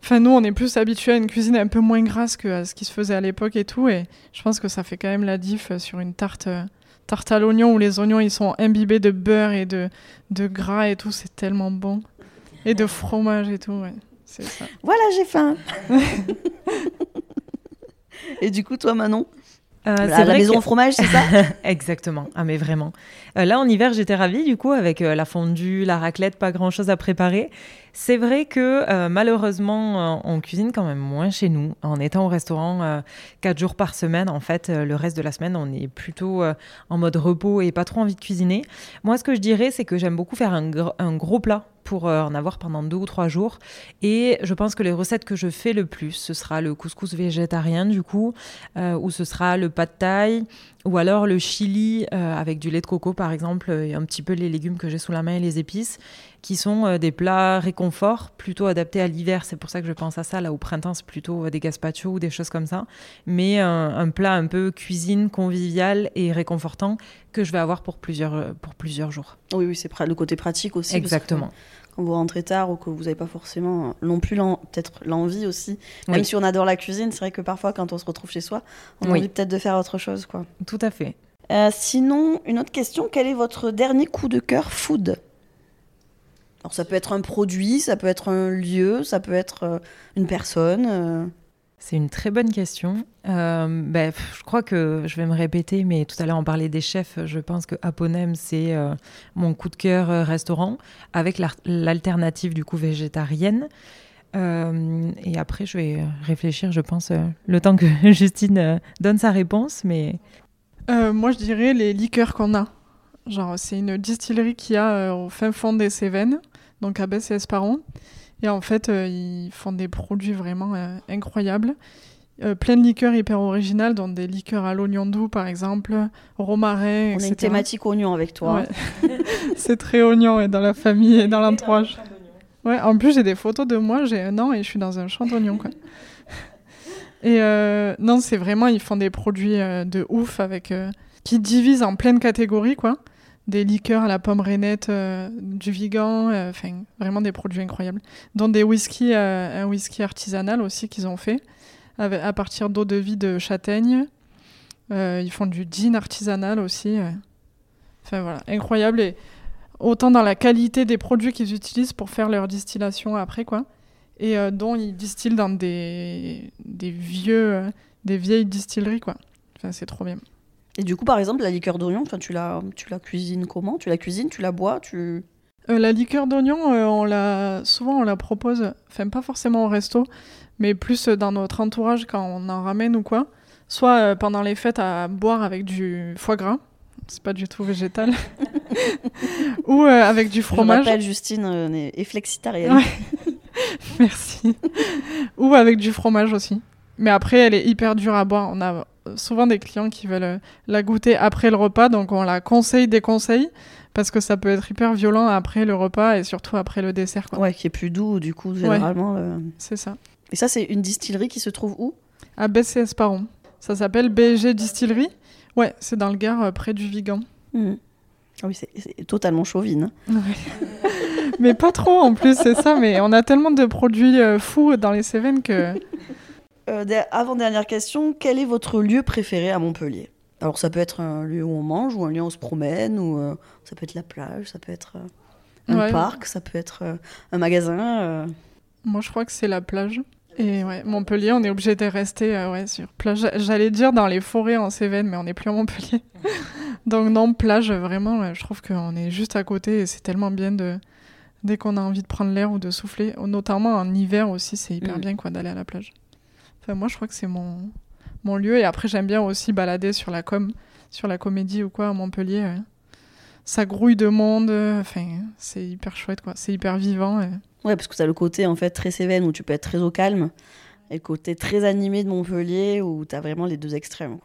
Enfin, nous, on est plus habitués à une cuisine un peu moins grasse que à ce qui se faisait à l'époque et tout. Et je pense que ça fait quand même la diff sur une tarte, euh, tarte à l'oignon où les oignons ils sont imbibés de beurre et de, de gras et tout. C'est tellement bon. Et de fromage et tout. Ouais. C'est ça. Voilà j'ai faim. [LAUGHS] et du coup toi Manon, Euh, à c'est la vrai maison que- au fromage c'est ça [LAUGHS] Exactement. Ah mais vraiment. Euh, là en hiver j'étais ravie du coup avec euh, la fondue, la raclette, pas grand chose à préparer. C'est vrai que euh, malheureusement on cuisine quand même moins chez nous. En étant au restaurant quatre jours par semaine, en fait le reste de la semaine on est plutôt en mode repos et pas trop envie de cuisiner. Moi ce que je dirais c'est que j'aime beaucoup faire un, gr- un gros plat pour en avoir pendant deux ou trois jours. Et je pense que les recettes que je fais le plus, ce sera le couscous végétarien du coup, ou ce sera le pad thai, ou alors le chili euh, avec du lait de coco par exemple, et un petit peu les légumes que j'ai sous la main et les épices, qui sont euh, des plats réconfort, plutôt adaptés à l'hiver. C'est pour ça que je pense à ça. Là au printemps, c'est plutôt euh, des gazpacho ou des choses comme ça. Mais un, plat un peu cuisine, convivial et réconfortant que je vais avoir pour plusieurs, euh, pour plusieurs jours. Oui oui c'est le côté pratique aussi. Exactement. Quand vous rentrez tard ou que vous n'avez pas forcément non plus peut-être l'envie aussi. Même Oui. si on adore la cuisine, c'est vrai que parfois quand on se retrouve chez soi, on a Oui. envie peut-être de faire autre chose quoi. Tout à fait. Euh, sinon, une autre question, quel est votre dernier coup de cœur food? Alors ça peut être un produit, ça peut être un lieu, ça peut être euh, une personne. euh. C'est une très bonne question. Euh, ben, je crois que je vais me répéter, mais tout à l'heure on parlait des chefs. Je pense que Aponem c'est euh, mon coup de cœur euh, restaurant avec l'alternative du coup végétarienne. Et après je vais réfléchir, je pense, le temps que [LAUGHS] Justine donne sa réponse. Mais moi, je dirais les liqueurs qu'on a. Genre, c'est une distillerie qu'il y a au fin fond des Cévennes, donc à Besse et Esparon. Et en fait, euh, ils font des produits vraiment euh, incroyables. Euh, plein de liqueurs hyper originales, dont des liqueurs à l'oignon doux, par exemple, romarin, On a une thématique oignon avec toi. hein. Ouais. [LAUGHS] c'est très oignon ouais, dans la famille et dans l'entourage. Ouais, en plus, j'ai des photos de moi, j'ai un an et je suis dans un champ d'oignons. [LAUGHS] Et euh, non, c'est vraiment, ils font des produits euh, de ouf avec. euh, qui divisent en plein de catégories, quoi. Des liqueurs à la pomme rainette, euh, du vigan, euh, enfin, vraiment des produits incroyables. Dont des whisky, euh, un whisky artisanal aussi qu'ils ont fait, à partir d'eau de vie de châtaigne. Ils font du gin artisanal aussi. Enfin voilà, incroyable. Et autant dans la qualité des produits qu'ils utilisent pour faire leur distillation après, quoi. Et dont ils distillent dans des, des vieux, des vieilles distilleries, quoi. Enfin, c'est trop bien. Et du coup, par exemple, la liqueur d'oignon, tu la, tu la cuisines comment? Tu la cuisines, tu la bois, tu... Euh, la liqueur d'oignon, euh, on la, souvent on la propose, enfin pas forcément au resto, mais plus dans notre entourage quand on en ramène ou quoi. Soit euh, pendant les fêtes à boire avec du foie gras, c'est pas du tout végétal, [LAUGHS] ou avec du Je fromage. rappelle, Justine est est flexitarienne. Ouais. [LAUGHS] Merci. ou avec du fromage aussi. Mais après, elle est hyper dure à boire. On a souvent des clients qui veulent euh, la goûter après le repas, donc on la conseille, déconseille, parce que ça peut être hyper violent après le repas et surtout après le dessert. quoi. Ouais, qui est plus doux, du coup, généralement. le- C'est ça. Et ça, c'est une distillerie qui se trouve où? À BCS Paron. Ça s'appelle BG Distillerie. Ouais, c'est dans le Gard, euh, près du Vigan. Mhm. Ah oui, c'est- totalement chauvine. [LAUGHS] Mais pas trop en plus, c'est ça. Mais on a tellement de produits euh, fous dans les Cévennes que. Euh, der- avant-dernière question, quel est votre lieu préféré à Montpellier? Alors, ça peut être un lieu où on mange, ou un lieu où on se promène, ou euh, ça peut être la plage, ça peut être euh, un Ouais. parc, ça peut être un magasin. Moi, je crois que c'est la plage. Et ouais, Montpellier, on est obligé de rester ouais, sur plage. J'allais dire dans les forêts en Cévennes, mais on n'est plus à Montpellier. [LAUGHS] Donc non, plage, vraiment, je trouve qu'on est juste à côté et c'est tellement bien de dès qu'on a envie de prendre l'air ou de souffler. Notamment en hiver aussi, c'est hyper Mm. bien quoi d'aller à la plage. Enfin, moi, je crois que c'est mon mon lieu. Et après, j'aime bien aussi balader sur la com, sur la comédie ou quoi à Montpellier. Ça grouille de monde. euh, Enfin, c'est hyper chouette quoi. C'est hyper vivant. Ouais, parce que tu as le côté en fait très Cévennes où tu peux être très au calme, et le côté très animé de Montpellier où tu as vraiment les deux extrêmes.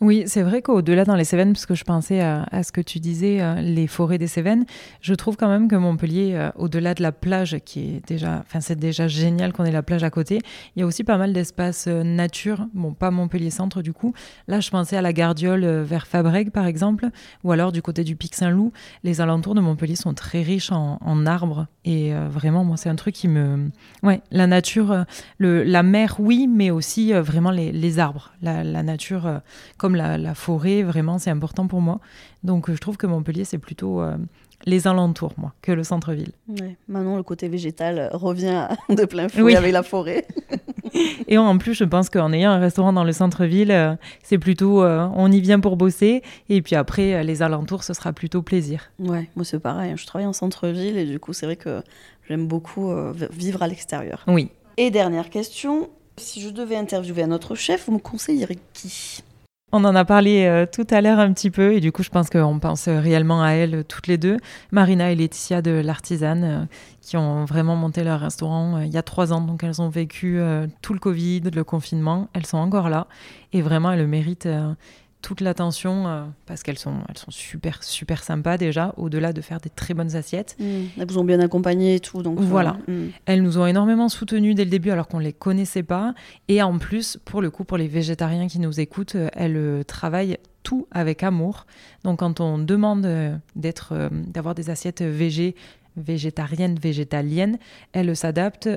Oui, c'est vrai qu'au-delà dans les Cévennes, parce que je pensais à, ce que tu disais, euh, les forêts des Cévennes, je trouve quand même que Montpellier, euh, au-delà de la plage, qui est déjà, enfin c'est déjà génial qu'on ait la plage à côté, il y a aussi pas mal d'espaces euh, nature. Bon, pas Montpellier centre du coup. Là, je pensais à la Gardiole vers Fabrègue par exemple, ou alors du côté du Pic Saint-Loup. Les alentours de Montpellier sont très riches en, arbres et vraiment, moi, c'est un truc qui me, ouais, la nature, le, la mer, oui, mais aussi vraiment les, les arbres, la, nature. comme la, la forêt, vraiment, c'est important pour moi. Donc, euh, je trouve que Montpellier, c'est plutôt euh, les alentours, moi, que le centre-ville. Ouais. Maintenant, le côté végétal euh, revient [LAUGHS] de plein fouet Oui. avec la forêt. [LAUGHS] Et en plus, je pense qu'en ayant un restaurant dans le centre-ville, euh, c'est plutôt, euh, on y vient pour bosser. Et puis après, euh, les alentours, ce sera plutôt plaisir. Ouais, moi c'est pareil. hein. Je travaille en centre-ville et du coup, c'est vrai que j'aime beaucoup vivre à l'extérieur. Oui. Et dernière question, si je devais interviewer un autre chef, vous me conseillerez qui? On en a parlé euh, tout à l'heure un petit peu, et du coup, je pense qu'on pense euh, réellement à elles euh, toutes les deux, Marina et Laetitia de l'Artisane, qui ont vraiment monté leur restaurant il y a trois ans. Donc, elles ont vécu tout le Covid, le confinement. Elles sont encore là, et vraiment, elles méritent euh, toute l'attention euh, parce qu'elles sont, elles sont super, super sympas déjà, au-delà de faire des très bonnes assiettes. Elles vous ont bien accompagné et tout, donc Voilà. euh, mm. Elles nous ont énormément soutenus dès le début alors qu'on ne les connaissait pas. Et en plus, pour le coup, pour les végétariens qui nous écoutent, euh, elles euh, travaillent tout avec amour. Donc quand on demande d'être, d'avoir des assiettes végé, végétariennes, végétaliennes, elles s'adaptent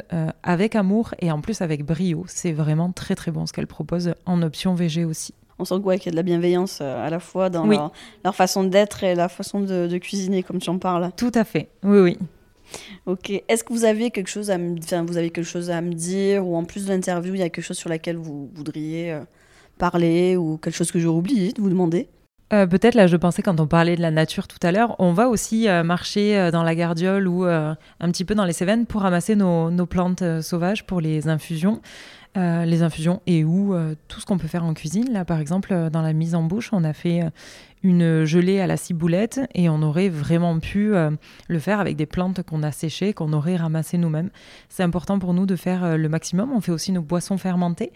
avec amour et en plus avec brio. C'est vraiment très très bon ce qu'elles proposent en option végé aussi. On sent ouais, qu'il y a de la bienveillance euh, à la fois dans Oui. leur, leur façon d'être et la façon de, de cuisiner, comme tu en parles. Tout à fait, oui oui. Ok. Est-ce que vous avez quelque chose à me, enfin, vous avez quelque chose à me dire ou en plus de l'interview, il y a quelque chose sur laquelle vous voudriez euh, parler ou quelque chose que j'ai oublié de vous demander? Euh, Peut-être là, je pensais quand on parlait de la nature tout à l'heure, on va aussi euh, marcher euh, dans la Gardiole ou un petit peu dans les Cévennes pour ramasser nos, nos plantes sauvages pour les infusions. Euh, les infusions et ou euh, tout ce qu'on peut faire en cuisine. Là, par exemple, euh, dans la mise en bouche, on a fait une gelée à la ciboulette et on aurait vraiment pu le faire avec des plantes qu'on a séchées, qu'on aurait ramassées nous-mêmes. C'est important pour nous de faire le maximum. On fait aussi nos boissons fermentées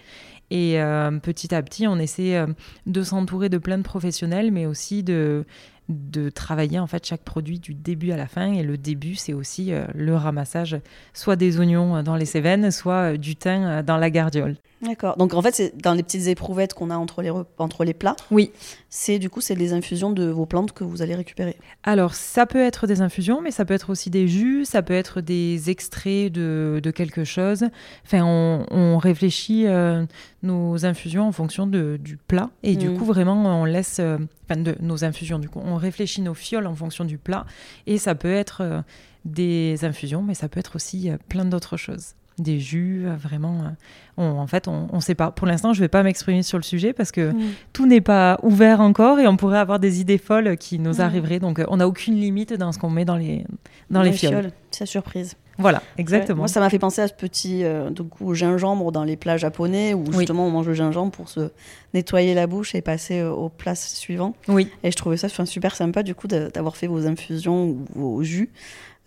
et petit à petit, on essaie de s'entourer de plein de professionnels, mais aussi de, de travailler en fait chaque produit du début à la fin. Et le début, c'est aussi euh, le ramassage soit des oignons euh, dans les Cévennes, soit euh, du thym dans la gardiole. D'accord. Donc en fait, c'est dans les petites éprouvettes qu'on a entre les, entre les plats. Oui. C'est du coup, c'est les infusions de vos plantes que vous allez récupérer. Alors, ça peut être des infusions, mais ça peut être aussi des jus, ça peut être des extraits de, de quelque chose. Enfin, on, on réfléchit euh, nos infusions en fonction de, du plat. Et du Mm. coup, vraiment, on laisse... euh, Enfin, de nos infusions, du coup. On réfléchit nos fioles en fonction du plat. Et ça peut être euh, des infusions, mais ça peut être aussi plein d'autres choses. Des jus, euh, vraiment. euh, on- en fait, on ne sait pas. Pour l'instant, je ne vais pas m'exprimer sur le sujet parce que Mm. tout n'est pas ouvert encore et on pourrait avoir des idées folles qui nous Mm. arriveraient. Donc, euh, on n'a aucune limite dans ce qu'on met dans les, dans les fioles. C'est la surprise. Voilà, Ouais, exactement. Moi, ça m'a fait penser à ce petit euh, du coup, gingembre dans les plats japonais où Oui. justement on mange le gingembre pour se nettoyer la bouche et passer euh, au plat suivant. Oui, Et je trouvais ça super sympa du coup d'avoir fait vos infusions ou vos jus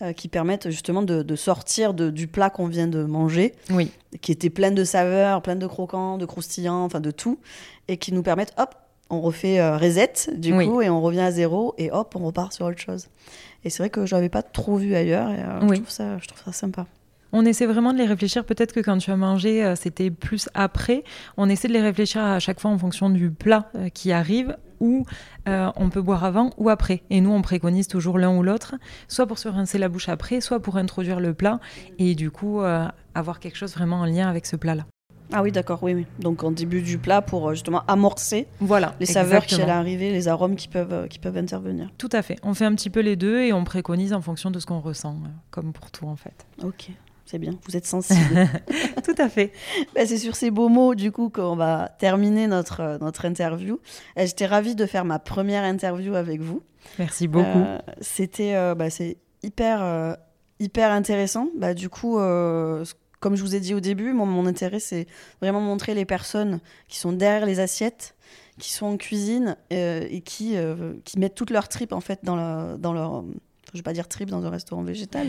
euh, qui permettent justement de, de sortir de- du plat qu'on vient de manger, oui, qui était plein de saveurs, plein de croquants, de croustillants, enfin de tout, et qui nous permettent, hop, on refait euh, reset du Oui. coup et on revient à zéro et hop, on repart sur autre chose. Et c'est vrai que je l'avais pas trop vu ailleurs et euh, Oui. je, trouve ça, je trouve ça sympa. On essaie vraiment de les réfléchir. Peut-être que quand tu as mangé, c'était plus après. On essaie de les réfléchir à chaque fois en fonction du plat qui arrive, ou euh, on peut boire avant ou après. Et nous, on préconise toujours l'un ou l'autre, soit pour se rincer la bouche après, soit pour introduire le plat, et du coup euh, avoir quelque chose vraiment en lien avec ce plat-là. Ah oui, d'accord, oui, oui. Donc en début du plat pour euh, justement amorcer Voilà. les saveurs qui allaient arriver, les arômes qui peuvent, qui peuvent intervenir. Tout à fait. On fait un petit peu les deux et on préconise en fonction de ce qu'on ressent, comme pour tout en fait. Ok, c'est bien, vous êtes sensible. [LAUGHS] tout à fait. Bah, c'est sur ces beaux mots, du coup, qu'on va terminer notre, euh, notre interview. Euh, J'étais ravie de faire ma première interview avec vous. Merci beaucoup. Euh, C'était bah, c'est hyper, hyper intéressant. Bah, du coup, comme je vous ai dit au début, mon, mon intérêt, c'est vraiment montrer les personnes qui sont derrière les assiettes, qui sont en cuisine euh, et qui, euh, qui mettent toute leur trip en fait dans, la- dans leur. Je vais pas dire trip dans un restaurant végétal,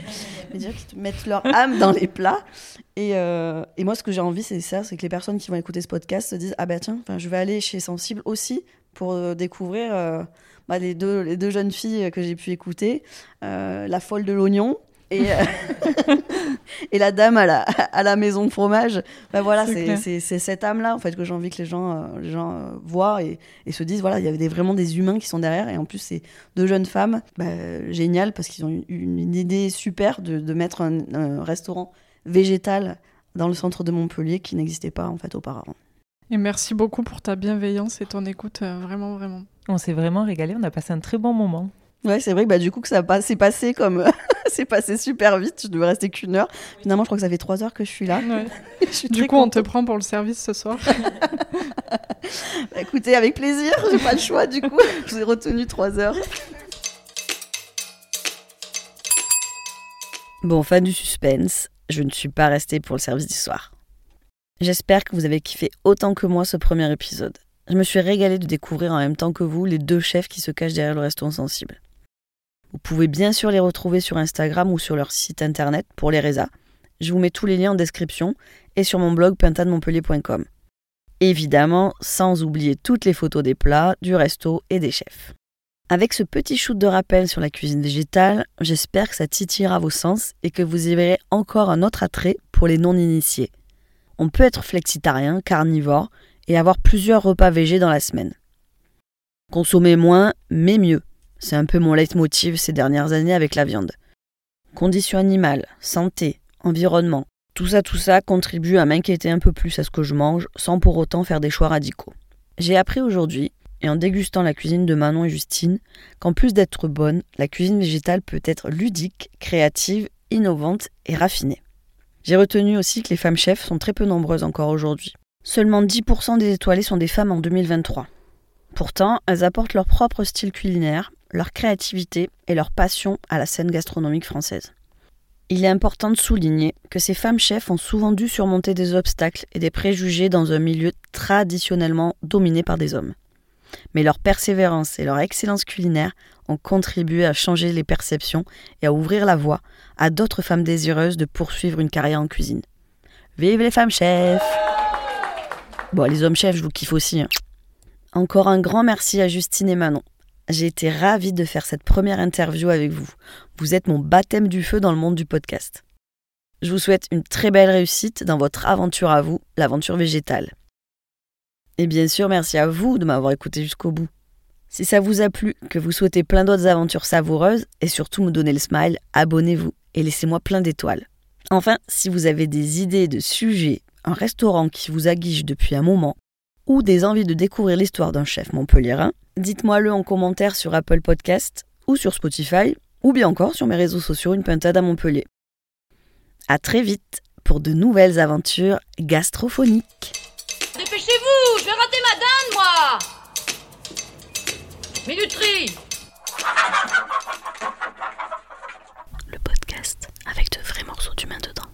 mais dire qu'ils mettent leur âme dans les plats. Et, euh, moi, ce que j'ai envie, c'est que les personnes qui vont écouter ce podcast se disent ah bah tiens, je vais aller chez Sensible aussi pour euh, découvrir euh, bah, les deux jeunes filles que j'ai pu écouter, la folle de l'oignon. Et, euh, [LAUGHS] et la dame à la, à la maison de fromage. Bah voilà, C'est cette âme-là en fait que j'ai envie que les gens, euh, les gens euh, voient et, et se disent voilà, il y avait des, vraiment des humains qui sont derrière. Et en plus, c'est deux jeunes femmes, bah, génial parce qu'ils ont eu une, une idée super de, de mettre un, un restaurant végétal dans le centre de Montpellier qui n'existait pas en fait auparavant. Et merci beaucoup pour ta bienveillance et ton écoute, euh, vraiment, vraiment. On s'est vraiment régalé. On a passé un très bon moment. Ouais, c'est vrai que bah, du coup que ça c'est passé comme [LAUGHS] c'est passé super vite. Je devais rester qu'une heure. Finalement, je crois que ça fait trois heures que je suis là. Ouais. [LAUGHS] Je suis Du coup, on te prend pour le service ce soir. [LAUGHS] Bah, écoutez, avec plaisir. J'ai pas le choix du coup. Je vous ai retenu trois heures. Bon, fin du suspense, je ne suis pas restée pour le service du soir. J'espère que vous avez kiffé autant que moi ce premier épisode. Je me suis régalée de découvrir en même temps que vous les deux chefs qui se cachent derrière le restaurant sensible. Vous pouvez bien sûr les retrouver sur Instagram ou sur leur site internet pour les résas. Je vous mets tous les liens en description et sur mon blog pintademontpellier.com. Évidemment, sans oublier toutes les photos des plats, du resto et des chefs. Avec ce petit shoot de rappel sur la cuisine végétale, j'espère que ça titillera vos sens et que vous y verrez encore un autre attrait pour les non-initiés. On peut être flexitarien, carnivore et avoir plusieurs repas végés dans la semaine. Consommer moins, mais mieux. C'est un peu mon leitmotiv ces dernières années avec la viande. Conditions animales, santé, environnement, tout ça, tout ça contribue à m'inquiéter un peu plus à ce que je mange sans pour autant faire des choix radicaux. J'ai appris aujourd'hui, et en dégustant la cuisine de Manon et Justine, qu'en plus d'être bonne, la cuisine végétale peut être ludique, créative, innovante et raffinée. J'ai retenu aussi que les femmes chefs sont très peu nombreuses encore aujourd'hui. Seulement 10% des étoilées sont des femmes en 2023. Pourtant, elles apportent leur propre style culinaire, leur créativité et leur passion à la scène gastronomique française. Il est important de souligner que ces femmes chefs ont souvent dû surmonter des obstacles et des préjugés dans un milieu traditionnellement dominé par des hommes. Mais leur persévérance et leur excellence culinaire ont contribué à changer les perceptions et à ouvrir la voie à d'autres femmes désireuses de poursuivre une carrière en cuisine. Vive les femmes chefs Bon, les hommes chefs, je vous kiffe aussi. hein. Encore un grand merci à Justine et Manon. J'ai été ravie de faire cette première interview avec vous. Vous êtes mon baptême du feu dans le monde du podcast. Je vous souhaite une très belle réussite dans votre aventure à vous, l'aventure végétale. Et bien sûr, merci à vous de m'avoir écouté jusqu'au bout. Si ça vous a plu, que vous souhaitez plein d'autres aventures savoureuses et surtout me donner le smile, abonnez-vous et laissez-moi plein d'étoiles. Enfin, si vous avez des idées de sujets, un restaurant qui vous aguiche depuis un moment, ou des envies de découvrir l'histoire d'un chef montpelliérain, dites-moi-le en commentaire sur Apple Podcast ou sur Spotify, ou bien encore sur mes réseaux sociaux Une Pintade à Montpellier. À très vite pour de nouvelles aventures gastrophoniques. Dépêchez-vous, je vais rater ma dinde, moi Minuterie Le podcast avec de vrais morceaux d'humain dedans.